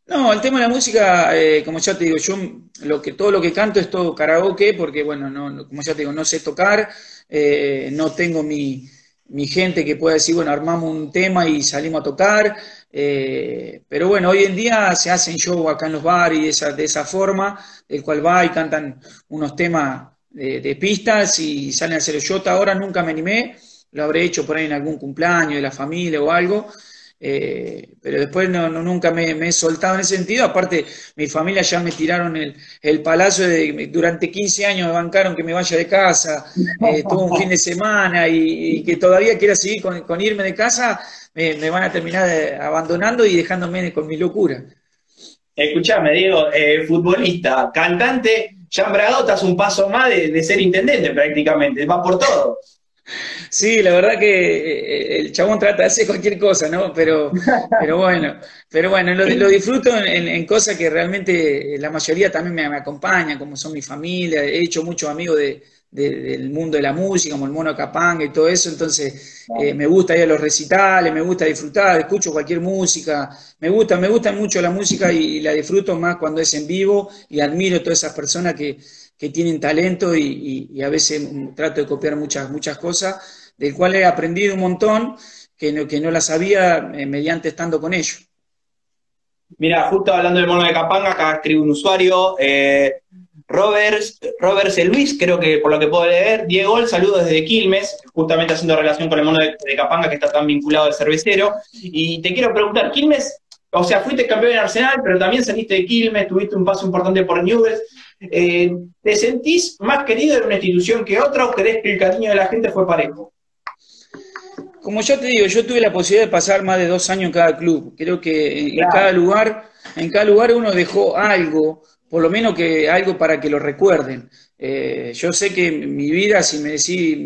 No, el tema de la música, eh, como ya te digo, yo lo que, todo lo que canto es todo karaoke, porque bueno, no, como ya te digo, no sé tocar, eh, no tengo mi, mi gente que pueda decir, bueno, armamos un tema y salimos a tocar. Eh, pero bueno, hoy en día se hacen show acá en los bares de esa, de esa forma, el cual va y cantan unos temas de, pistas y salen a hacer el ahora nunca me animé, lo habré hecho por ahí en algún cumpleaños de la familia o algo, eh, pero después no, nunca me, he soltado en ese sentido. Aparte, mi familia ya me tiraron el, el palacio de durante 15 años me bancaron que me vaya de casa, <laughs> eh, todo un fin de semana y, que todavía quiera seguir con, irme de casa, me, van a terminar eh, abandonando y dejándome con mi locura. Escuchame, Diego, eh, futbolista, cantante, Jean Bragado estás un paso más de, de ser intendente prácticamente, va por todo. Sí, la verdad que eh, el chabón trata de hacer cualquier cosa, ¿no? Pero, pero bueno, pero bueno, lo, lo disfruto en, cosas que realmente la mayoría también me, acompañan, como son mi familia, he hecho muchos amigos de, del mundo de la música, como el mono Capanga y todo eso, entonces eh, me gusta ir a los recitales, me gusta disfrutar, escucho cualquier música, me gusta, me gusta mucho la música y la disfruto más cuando es en vivo y admiro a todas esas personas que que tienen talento y, a veces trato de copiar muchas, muchas cosas, del cual he aprendido un montón que no, que no las sabía eh, mediante estando con ellos. Mira, justo hablando del mono de Capanga, acá escribe un usuario, eh, Robert, Luis, creo que por lo que puedo leer, Diego, el saludo desde Quilmes, justamente haciendo relación con el mono de, Capanga que está tan vinculado al cervecero. Y te quiero preguntar, Quilmes, o sea, fuiste campeón en Arsenal, pero también saliste de Quilmes, tuviste un paso importante por Newell's. Eh, ¿Te sentís más querido en una institución que otra o crees que el cariño de la gente fue parejo? Como yo te digo, yo tuve la posibilidad de pasar más de dos años en cada club. Creo que en cada lugar, en cada lugar uno dejó algo, por lo menos que algo para que lo recuerden. Eh, yo sé que mi vida, si me decís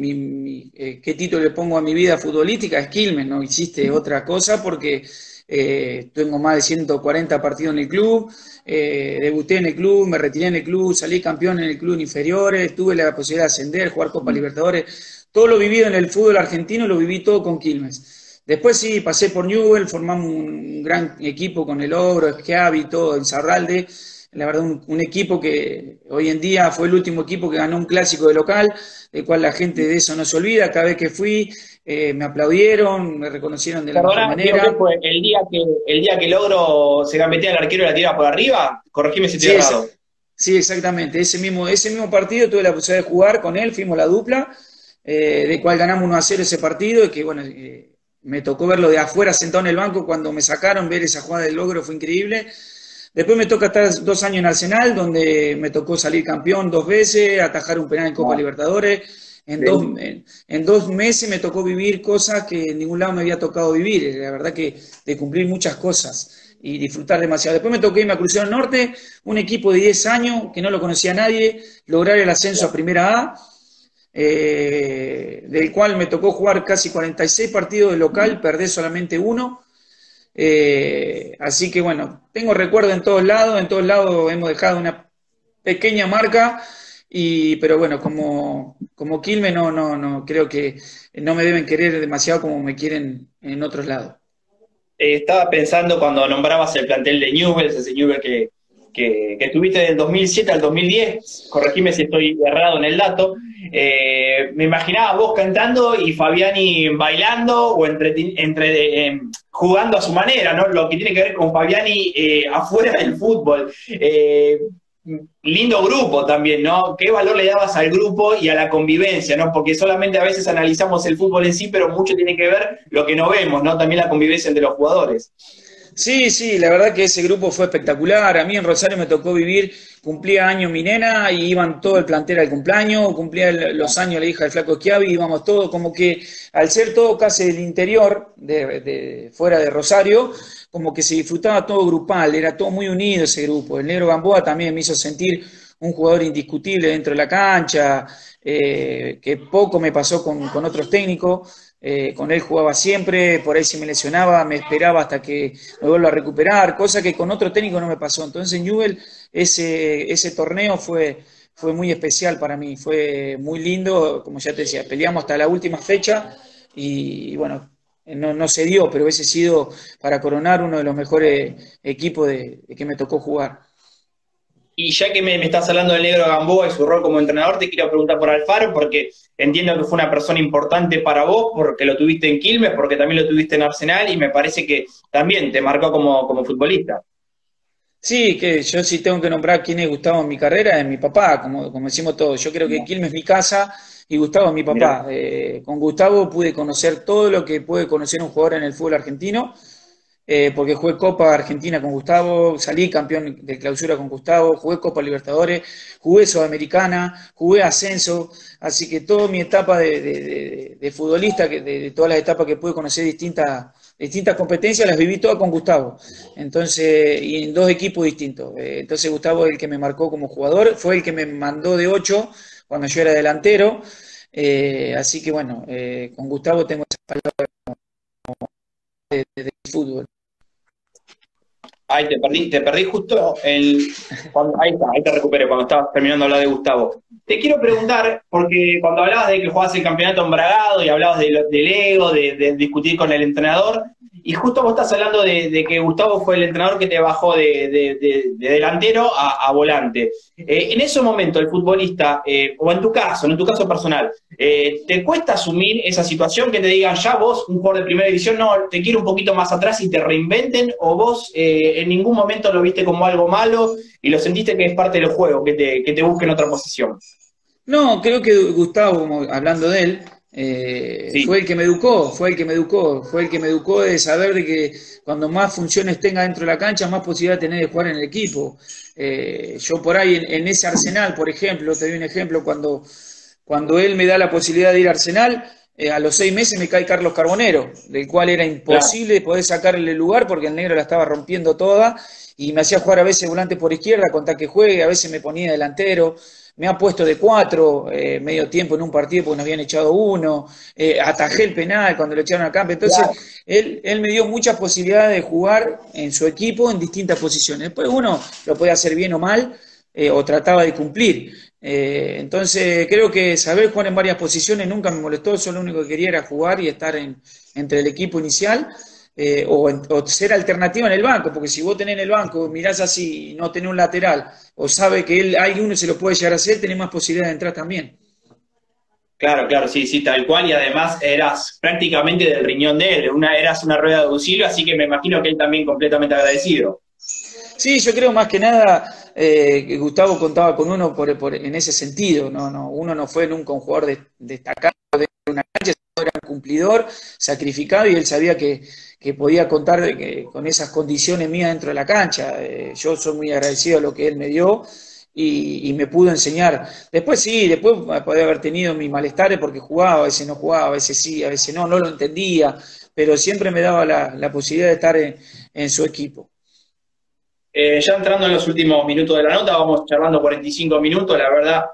eh, qué título le pongo a mi vida futbolística, es Quilmes, no existe otra cosa porque eh, tengo más de 140 partidos en el club, eh, debuté en el club, me retiré en el club, salí campeón en el club inferiores, tuve la posibilidad de ascender, jugar Copa Libertadores, todo lo vivido en el fútbol argentino lo viví todo con Quilmes. Después sí, pasé por Newell, formamos un gran equipo con el Ogro, Schiavi, todo, en Zarralde, la verdad un, equipo que hoy en día fue el último equipo que ganó un clásico de local, del cual la gente de eso no se olvida, cada vez que fui eh, me aplaudieron, me reconocieron de la mejor manera. Fue el día que el día que logro se gambetea al arquero y la tira por arriba, corregime si estoy sí, Sí, exactamente, ese mismo, ese mismo partido tuve la posibilidad de jugar con él, fuimos la dupla, eh, de cual ganamos 1 a 0 ese partido, y que bueno, eh, me tocó verlo de afuera sentado en el banco cuando me sacaron, ver esa jugada del logro fue increíble. Después me toca estar dos años en Arsenal, donde me tocó salir campeón dos veces, atajar un penal en Copa Libertadores. En, dos, en, dos meses me tocó vivir cosas que en ningún lado me había tocado vivir. La verdad que de cumplir muchas cosas y disfrutar demasiado. Después me tocó irme a Crucero Norte, un equipo de 10 años que no lo conocía nadie, lograr el ascenso a Primera A, eh, del cual me tocó jugar casi 46 partidos de local, perder solamente uno eh, así que bueno, tengo recuerdo en todos lados, en todos lados hemos dejado una pequeña marca, y, pero bueno, como, como Quilme no, no, no, creo que no me deben querer demasiado como me quieren en otros lados. Eh, estaba pensando cuando nombrabas el plantel de Newell's, ese Newell que, que, estuviste del 2007 al 2010, corregime si estoy errado en el dato, eh, me imaginaba vos cantando y Fabiani bailando o entre, entre em, jugando a su manera, ¿no? Lo que tiene que ver con Fabiani eh, afuera del fútbol. Lindo grupo también, ¿no? ¿Qué valor le dabas al grupo y a la convivencia, ¿no? Porque solamente a veces analizamos el fútbol en sí, pero mucho tiene que ver lo que no vemos, ¿no? También la convivencia entre los jugadores. Sí, sí, la verdad que ese grupo fue espectacular. A mí en Rosario me tocó vivir, cumplía año mi nena y iban todo el plantel al cumpleaños, cumplía los años la hija del flaco Schiavi, íbamos todos, como que al ser todo casi del interior, de, fuera de Rosario, como que se disfrutaba todo grupal, era todo muy unido ese grupo. El negro Gamboa también me hizo sentir un jugador indiscutible dentro de la cancha, eh, que poco me pasó con, con otros técnicos. eh, con él jugaba siempre, por ahí si me lesionaba me esperaba hasta que me vuelva a recuperar, cosa que con otro técnico no me pasó. Entonces en Newell ese, ese torneo fue, fue muy especial para mí, fue muy lindo, como ya te decía, peleamos hasta la última fecha y, bueno, no, no, se dio, pero hubiese sido para coronar uno de los mejores equipos de que me tocó jugar. Y ya que me, estás hablando del negro Gamboa y su rol como entrenador, te quiero preguntar por Alfaro, porque entiendo que fue una persona importante para vos, porque lo tuviste en Quilmes, porque también lo tuviste en Arsenal, y me parece que también te marcó como, como futbolista. Sí, que yo sí tengo que nombrar quién es Gustavo en mi carrera, es mi papá, como, como decimos todos. Yo creo que Quilmes es mi casa y Gustavo es mi papá. Eh, con Gustavo pude conocer todo lo que puede conocer un jugador en el fútbol argentino eh, porque jugué Copa Argentina con Gustavo, salí campeón de clausura con Gustavo, jugué Copa Libertadores, jugué Sudamericana, jugué Ascenso, así que toda mi etapa de, futbolista, de, todas las etapas que pude conocer distintas, distintas competencias, las viví todas con Gustavo, entonces, y en dos equipos distintos. Eh, entonces Gustavo es el que me marcó como jugador, fue el que me mandó de 8 cuando yo era delantero, eh, así que bueno, con Gustavo tengo esa palabra de, fútbol. Ahí te perdí, te perdí justo el. ahí está, ahí te recuperé cuando estabas terminando de hablar de Gustavo. Te quiero preguntar, porque cuando hablabas de que jugabas el campeonato embragado y hablabas del ego, de, discutir con el entrenador, y justo vos estás hablando de, que Gustavo fue el entrenador que te bajó de, delantero a, volante. Eh, en ese momento, el futbolista, eh, o en tu caso, en tu caso personal, eh, ¿te cuesta asumir esa situación que te digan ya vos, un jugador de primera división, no, te quiero un poquito más atrás y te reinventen? ¿O vos en ningún momento lo viste como algo malo y lo sentiste que es parte del juego, que te, que te busquen otra posición? No, creo que Gustavo, hablando de él, eh, fue el que me educó, fue el que me educó, fue el que me educó de saber de que cuando más funciones tenga dentro de la cancha, más posibilidad tener de jugar en el equipo. Eh, yo por ahí en, ese Arsenal, por ejemplo, te doy un ejemplo, cuando, cuando él me da la posibilidad de ir a Arsenal, eh, a los seis meses me cae Carlos Carbonero, del cual era imposible poder sacarle el lugar porque el negro la estaba rompiendo toda y me hacía jugar a veces volante por izquierda, contar que juegue, a veces me ponía delantero me ha puesto de cuatro eh, medio tiempo en un partido porque nos habían echado uno, eh, atajé el penal cuando lo echaron a campo, entonces él, él me dio muchas posibilidades de jugar en su equipo en distintas posiciones. Después uno lo puede hacer bien o mal, eh, o trataba de cumplir. entonces creo que saber jugar en varias posiciones nunca me molestó, solo lo único que quería era jugar y estar en, entre el equipo inicial. Eh, o, ser alternativa en el banco, porque si vos tenés en el banco, mirás así y no tenés un lateral, o sabe que él, uno se lo puede llegar a hacer, tenés más posibilidad de entrar también. Claro, claro, sí, sí, tal cual, y además eras prácticamente del riñón de él, una, eras una rueda de auxilio, así que me imagino que él también completamente agradecido. Sí, yo creo más que nada eh, que Gustavo contaba con uno por, en ese sentido, no, no, uno no fue nunca un jugador de, destacado de una cancha, era un cumplidor, sacrificado, y él sabía que, que podía contar con esas condiciones mías dentro de la cancha. Eh, yo soy muy agradecido a lo que él me dio y, me pudo enseñar. Después sí, después podía haber tenido mis malestares porque jugaba, a veces no jugaba, a veces sí, a veces no, no lo entendía, pero siempre me daba la, posibilidad de estar en, su equipo. Eh, ya entrando en los últimos minutos de la nota, vamos charlando 45 minutos, la verdad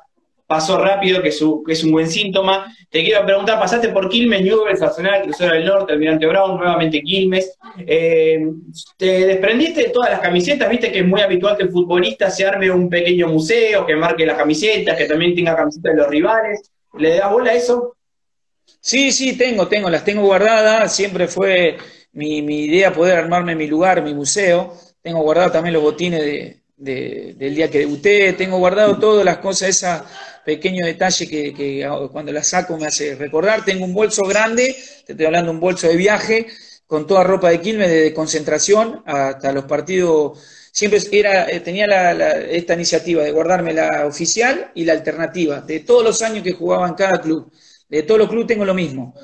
pasó rápido, que, es un buen síntoma. Te quiero preguntar, pasaste por Quilmes, Newell's, Arsenal, Crucero del Norte, Almirante Brown, nuevamente Quilmes. Eh, te desprendiste de todas las camisetas, viste que es muy habitual que el futbolista se arme un pequeño museo, que marque las camisetas, que también tenga camisetas de los rivales. ¿Le das bola a eso? Sí, sí, tengo, tengo, las tengo guardadas. Siempre fue mi, mi idea poder armarme mi lugar, mi museo. Tengo guardados también los botines de, del día que debuté, tengo guardado todas las cosas, ese pequeño detalle que, cuando la saco me hace recordar. Tengo un bolso grande, te estoy hablando de un bolso de viaje, con toda ropa de Quilmes, de concentración hasta los partidos. Siempre era, eh, tenía esta iniciativa de guardarme la oficial y la alternativa, de todos los años que jugaba en cada club. De todos los clubes tengo lo mismo.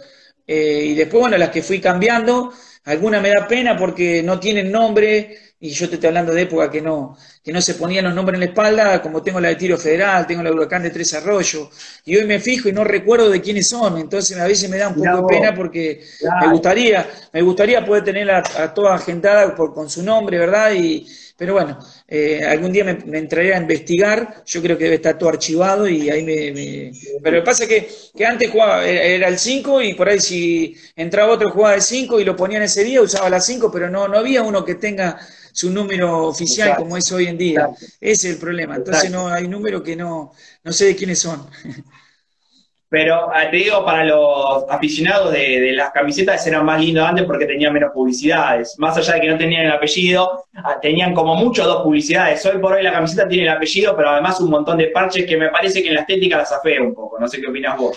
Eh, y después, bueno, las que fui cambiando, alguna me da pena porque no tienen nombre, y yo te estoy hablando de época que no, que no se ponían los nombres en la espalda, como tengo la de Tiro Federal, tengo la de Huracán de Tres Arroyos, y hoy me fijo y no recuerdo de quiénes son, entonces a veces me da un poco de pena porque me gustaría, me gustaría poder tener a, toda agendada por, con su nombre, ¿verdad? Y, Pero bueno, eh, algún día me, entraré a investigar, yo creo que debe estar todo archivado y ahí me... Pero lo que pasa es que, que antes jugaba, era el 5 y por ahí si entraba otro jugaba el 5 y lo ponía en ese día, usaba la 5, pero no, no había uno que tenga su número oficial como es hoy en día. Ese es el problema. Entonces no hay números que no, no sé de quiénes son. Pero ah, te digo, para los aficionados de, las camisetas eran más lindos antes porque tenían menos publicidades. Más allá de que no tenían el apellido, ah, tenían como mucho dos publicidades. Hoy por hoy la camiseta tiene el apellido, pero además un montón de parches que me parece que en la estética las afea un poco. No sé qué opinas vos.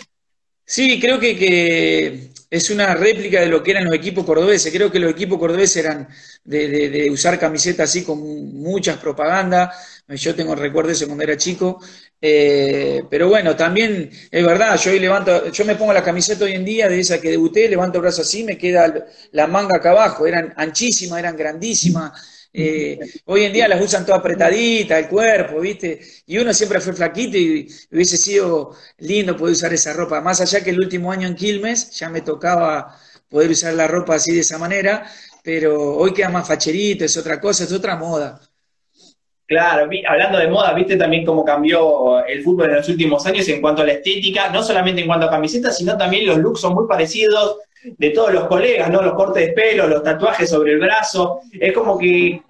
Sí, creo que, que es una réplica de lo que eran los equipos cordobeses. Creo que los equipos cordobeses eran de, usar camisetas así con muchas propagandas. Yo tengo recuerdo eso cuando era chico. Eh, pero bueno, también es verdad, yo hoy levanto, yo me pongo la camiseta hoy en día de esa que debuté, levanto el brazo así, me queda la manga acá abajo. Eran anchísimas, eran grandísimas. Eh, hoy en día las usan todas apretaditas, el cuerpo, ¿viste? Y uno siempre fue flaquito y hubiese sido lindo poder usar esa ropa. Más allá que el último año en Quilmes ya me tocaba poder usar la ropa así de esa manera, pero hoy queda más facherito, es otra cosa, es otra moda. Claro, hablando de moda, viste también cómo cambió el fútbol en los últimos años en cuanto a la estética, no solamente en cuanto a camisetas, sino también los looks son muy parecidos de todos los colegas, ¿no? Los cortes de pelo, los tatuajes sobre el brazo. Es como que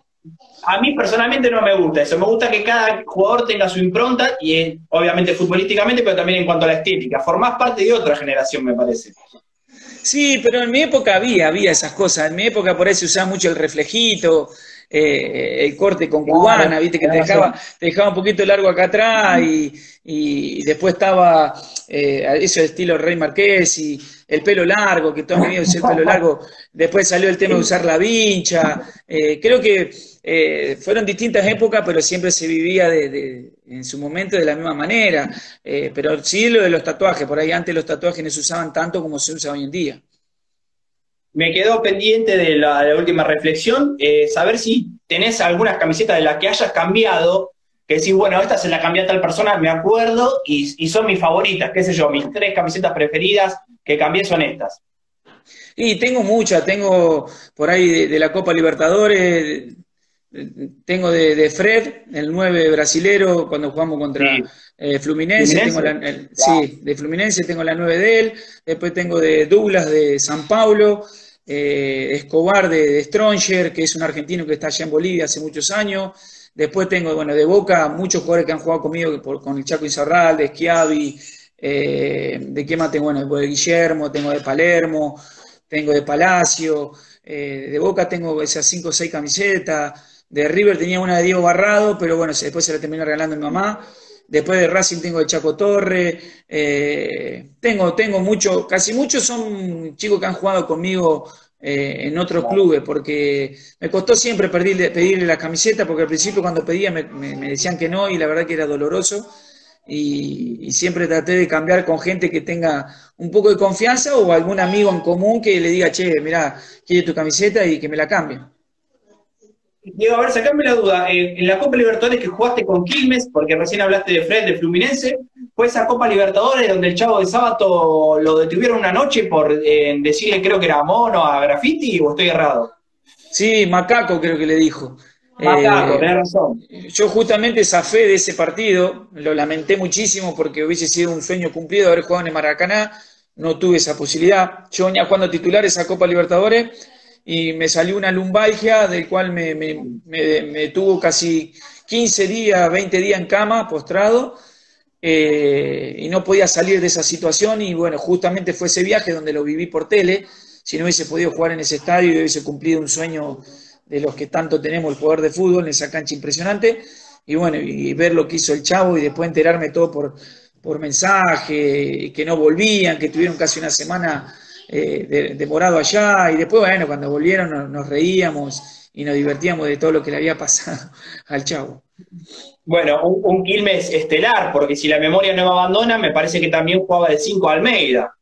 a mí personalmente no me gusta eso. Me gusta que cada jugador tenga su impronta, y eh, obviamente futbolísticamente, pero también en cuanto a la estética. Formás parte de otra generación, me parece. Sí, pero en mi época había, había esas cosas. En mi época por ahí se usaba mucho el reflejito, eh, el corte con cubana, viste, que te dejaba, te dejaba un poquito largo acá atrás y, y después estaba eh, eso de estilo Rey Marqués y el pelo largo, que toda mi vida usé el pelo largo. Después salió el tema de usar la vincha. Eh, creo que eh, fueron distintas épocas, pero siempre se vivía de, en su momento de la misma manera. Eh, pero sí lo de los tatuajes, por ahí antes los tatuajes no se usaban tanto como se usa hoy en día. Me quedó pendiente de la, de la última reflexión, saber si tenés algunas camisetas de las que hayas cambiado que decís, bueno, esta se la cambié a tal persona, me acuerdo, y, son mis favoritas, qué sé yo, mis tres camisetas preferidas que cambié son estas. Y tengo muchas, tengo por ahí de, la Copa Libertadores, tengo de, Fred, el 9 brasilero, cuando jugamos contra eh, Fluminense, Tengo la, sí, de Fluminense tengo la 9 de él, después tengo de Douglas de San Paulo, eh, Escobar de, de Stronger, que es un argentino que está allá en Bolivia hace muchos años, Después tengo, bueno, de Boca, muchos jugadores que han jugado conmigo, con el Chaco Inzarral, de Schiavi, eh, de qué más tengo, bueno, de Guillermo, tengo de Palermo, tengo de Palacio, eh, de Boca tengo esas cinco o seis camisetas, de River tenía una de Diego Barrado, pero bueno, después se la terminó regalando mi mamá. Después de Racing tengo de Chaco Torre. Eh, tengo, tengo mucho, casi muchos son chicos que han jugado conmigo eh, en otros clubes, porque me costó siempre pedirle, pedirle la camiseta, porque al principio cuando pedía me, decían que no y la verdad que era doloroso. Y, siempre traté de cambiar con gente que tenga un poco de confianza o algún amigo en común que le diga, che, mira, quiere tu camiseta y que me la cambie. Diego, a ver, sacame la duda. Eh, en la Copa Libertadores que jugaste con Quilmes, porque recién hablaste de Fred, de Fluminense, fue esa Copa Libertadores donde el chavo de sábado lo detuvieron una noche por eh, decirle, creo que era mono a graffiti, o estoy errado. Sí, macaco creo que le dijo. Macaco, eh, tenés razón. Yo justamente zafé de ese partido, lo lamenté muchísimo porque hubiese sido un sueño cumplido haber jugado en el Maracaná, no tuve esa posibilidad. Yo venía jugando titular esa Copa Libertadores y me salió una lumbalgia del cual me, me, tuvo casi 15 días, 20 días en cama, postrado, eh, y no podía salir de esa situación y bueno, justamente fue ese viaje donde lo viví por tele, si no hubiese podido jugar en ese estadio y hubiese cumplido un sueño de los que tanto tenemos el poder de fútbol en esa cancha impresionante, y bueno, y ver lo que hizo el chavo y después enterarme todo por, por mensaje, que no volvían, que tuvieron casi una semana eh, demorado allá, y después, bueno, cuando volvieron nos, reíamos y nos divertíamos de todo lo que le había pasado <laughs> al chavo. Bueno, un, Quilmes estelar, porque si la memoria no me abandona, me parece que también jugaba de 5 Almeida.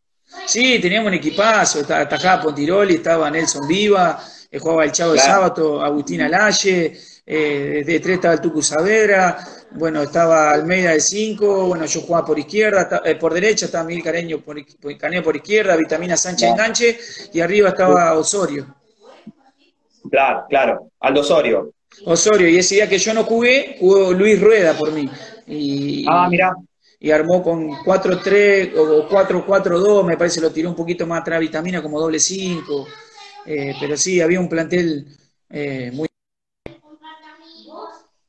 Sí, teníamos un equipazo, atajaba Pontiroli, estaba Nelson Viva, eh, jugaba el Chavo de Sábato, Agustín Alaye, eh, de 3 estaba el Tucu Saavedra, bueno, estaba Almeida de 5, bueno, yo jugaba por izquierda, eh, por derecha estaba Miguel Careño por, por izquierda, Vitamina Sánchez enganche, y arriba estaba Osorio. Claro, claro, Aldo Osorio. Osorio, y ese día que yo no jugué, jugó Luis Rueda por mí. Y, ah, mira. Y armó con 4-3 o 4-4-2, me parece, lo tiró un poquito más atrás vitamina, como doble 5. Eh, pero sí, había un plantel eh, muy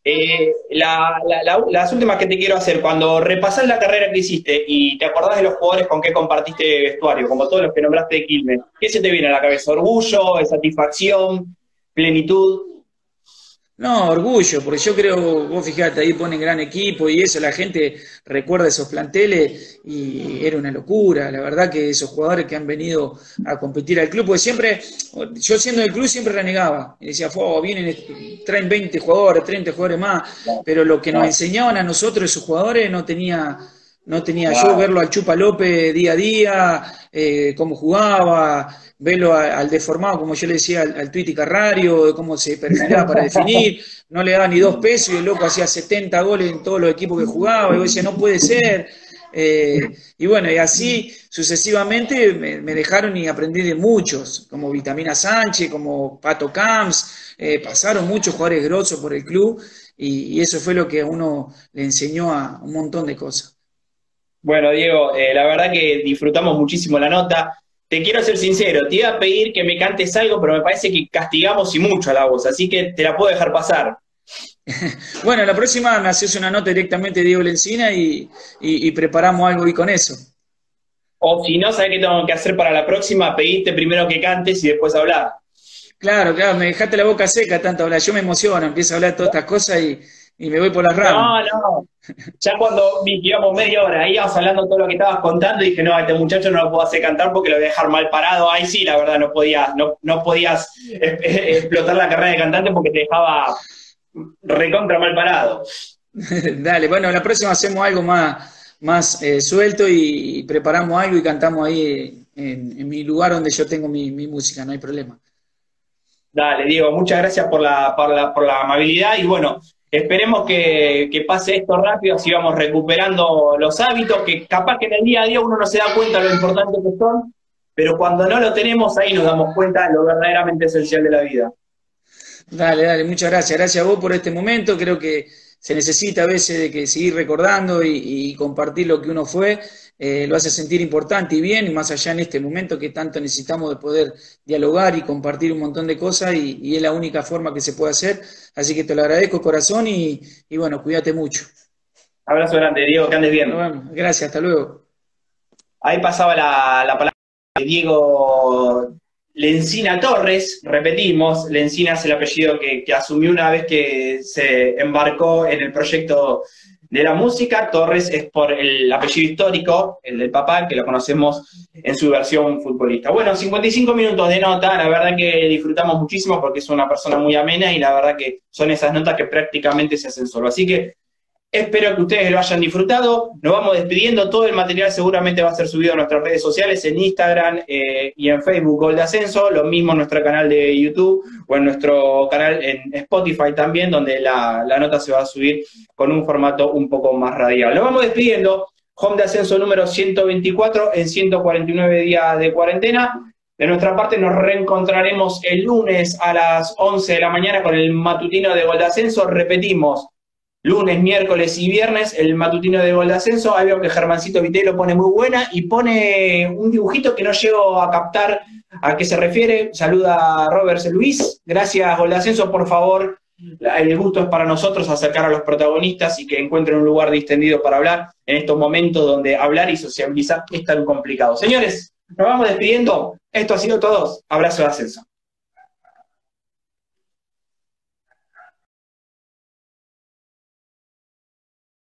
eh, las últimas que te quiero hacer, cuando repasás la carrera que hiciste y te acordás de los jugadores con que compartiste vestuario, como todos los que nombraste de Quilmes, ¿qué se te viene a la cabeza? ¿Orgullo, satisfacción, plenitud? No, orgullo, porque yo creo, vos fijate, ahí ponen gran equipo y eso, la gente recuerda esos planteles y era una locura. La verdad que esos jugadores que han venido a competir al club, porque siempre, yo siendo del club siempre renegaba. Y decía, vienen, traen 20 jugadores, 30 jugadores más, pero lo que nos enseñaban a nosotros esos jugadores no tenía no tenía yo verlo al Chupa López día a día, eh, cómo jugaba, verlo al deformado, como yo le decía al, al Twitty Carrario, cómo se perfilaba para <laughs> definir, no le daba ni dos pesos y el loco hacía 70 goles en todos los equipos que jugaba, y yo decía, no puede ser. Eh, y bueno, y así sucesivamente me, dejaron y aprendí de muchos, como Vitamina Sánchez, como Pato Camps, eh, pasaron muchos jugadores grosos por el club y, y eso fue lo que a uno le enseñó a un montón de cosas. Bueno, Diego, eh, la verdad que disfrutamos muchísimo la nota. Te quiero ser sincero, te iba a pedir que me cantes algo, pero me parece que castigamos y mucho a la voz, así que te la puedo dejar pasar. <laughs> bueno, la próxima me haces una nota directamente de Diego Lencina y, preparamos algo y con eso. O si no, ¿sabes qué tengo que hacer para la próxima? Pedirte primero que cantes y después hablar. Claro, claro, me dejaste la boca seca tanto hablar. Yo me emociono, empiezo a hablar de todas estas cosas y, y me voy por las ramas. No, no. Ya cuando íbamos media hora, ahí íbamos hablando todo lo que estabas contando, dije, no, a este muchacho no lo puedo hacer cantar porque lo voy a dejar mal parado. Ahí sí, la verdad, no podías, no, no podías explotar la carrera de cantante porque te dejaba recontra mal parado. <laughs> Dale, bueno, la próxima hacemos algo más, más eh, suelto y, preparamos algo y cantamos ahí en, mi lugar donde yo tengo mi, mi música, no hay problema. Dale, Diego, muchas gracias por la, por la, por la amabilidad y bueno, Esperemos que, pase esto rápido, así vamos recuperando los hábitos, que capaz que en el día a día uno no se da cuenta de lo importante que son, pero cuando no lo tenemos ahí nos damos cuenta de lo verdaderamente esencial de la vida. Dale, dale, muchas gracias. Gracias a vos por este momento. Creo que se necesita a veces de que seguir recordando y compartir lo que uno fue eh, lo hace sentir importante y bien, y más allá en este momento que tanto necesitamos de poder dialogar y compartir un montón de cosas, y, es la única forma que se puede hacer. Así que te lo agradezco, corazón, y, bueno, cuídate mucho. Abrazo grande, Diego, que andes bien. gracias, hasta luego. Ahí pasaba la, palabra de Diego Lencina Torres, repetimos, Lencina es el apellido que, que, asumió una vez que se embarcó en el proyecto de la música. Torres es por el apellido histórico, el del papá, que lo conocemos en su versión futbolista. Bueno, 55 minutos de nota, la verdad que disfrutamos muchísimo porque es una persona muy amena y la verdad que son esas notas que prácticamente se hacen solo. Así que Espero que ustedes lo hayan disfrutado. Nos vamos despidiendo. Todo el material seguramente va a ser subido a nuestras redes sociales, en Instagram eh, y en Facebook, Gol de Ascenso. Lo mismo en nuestro canal de YouTube o en nuestro canal en Spotify también, donde la, nota se va a subir con un formato un poco más radial. Nos vamos despidiendo. Home de Ascenso número 124 en 149 días de cuarentena. De nuestra parte nos reencontraremos el lunes a las 11 de la mañana con el matutino de Gol de Ascenso. Repetimos, lunes, miércoles y viernes, el matutino de gol de ascenso. Ahí veo que Germancito Vité lo pone muy buena y pone un dibujito que no llego a captar a qué se refiere. Saluda a Robert Luis. Gracias, gol de ascenso. Por favor, el gusto es para nosotros acercar a los protagonistas y que encuentren un lugar distendido para hablar en estos momentos donde hablar y sociabilizar es tan complicado. Señores, nos vamos despidiendo. Esto ha sido todo. Abrazo de ascenso.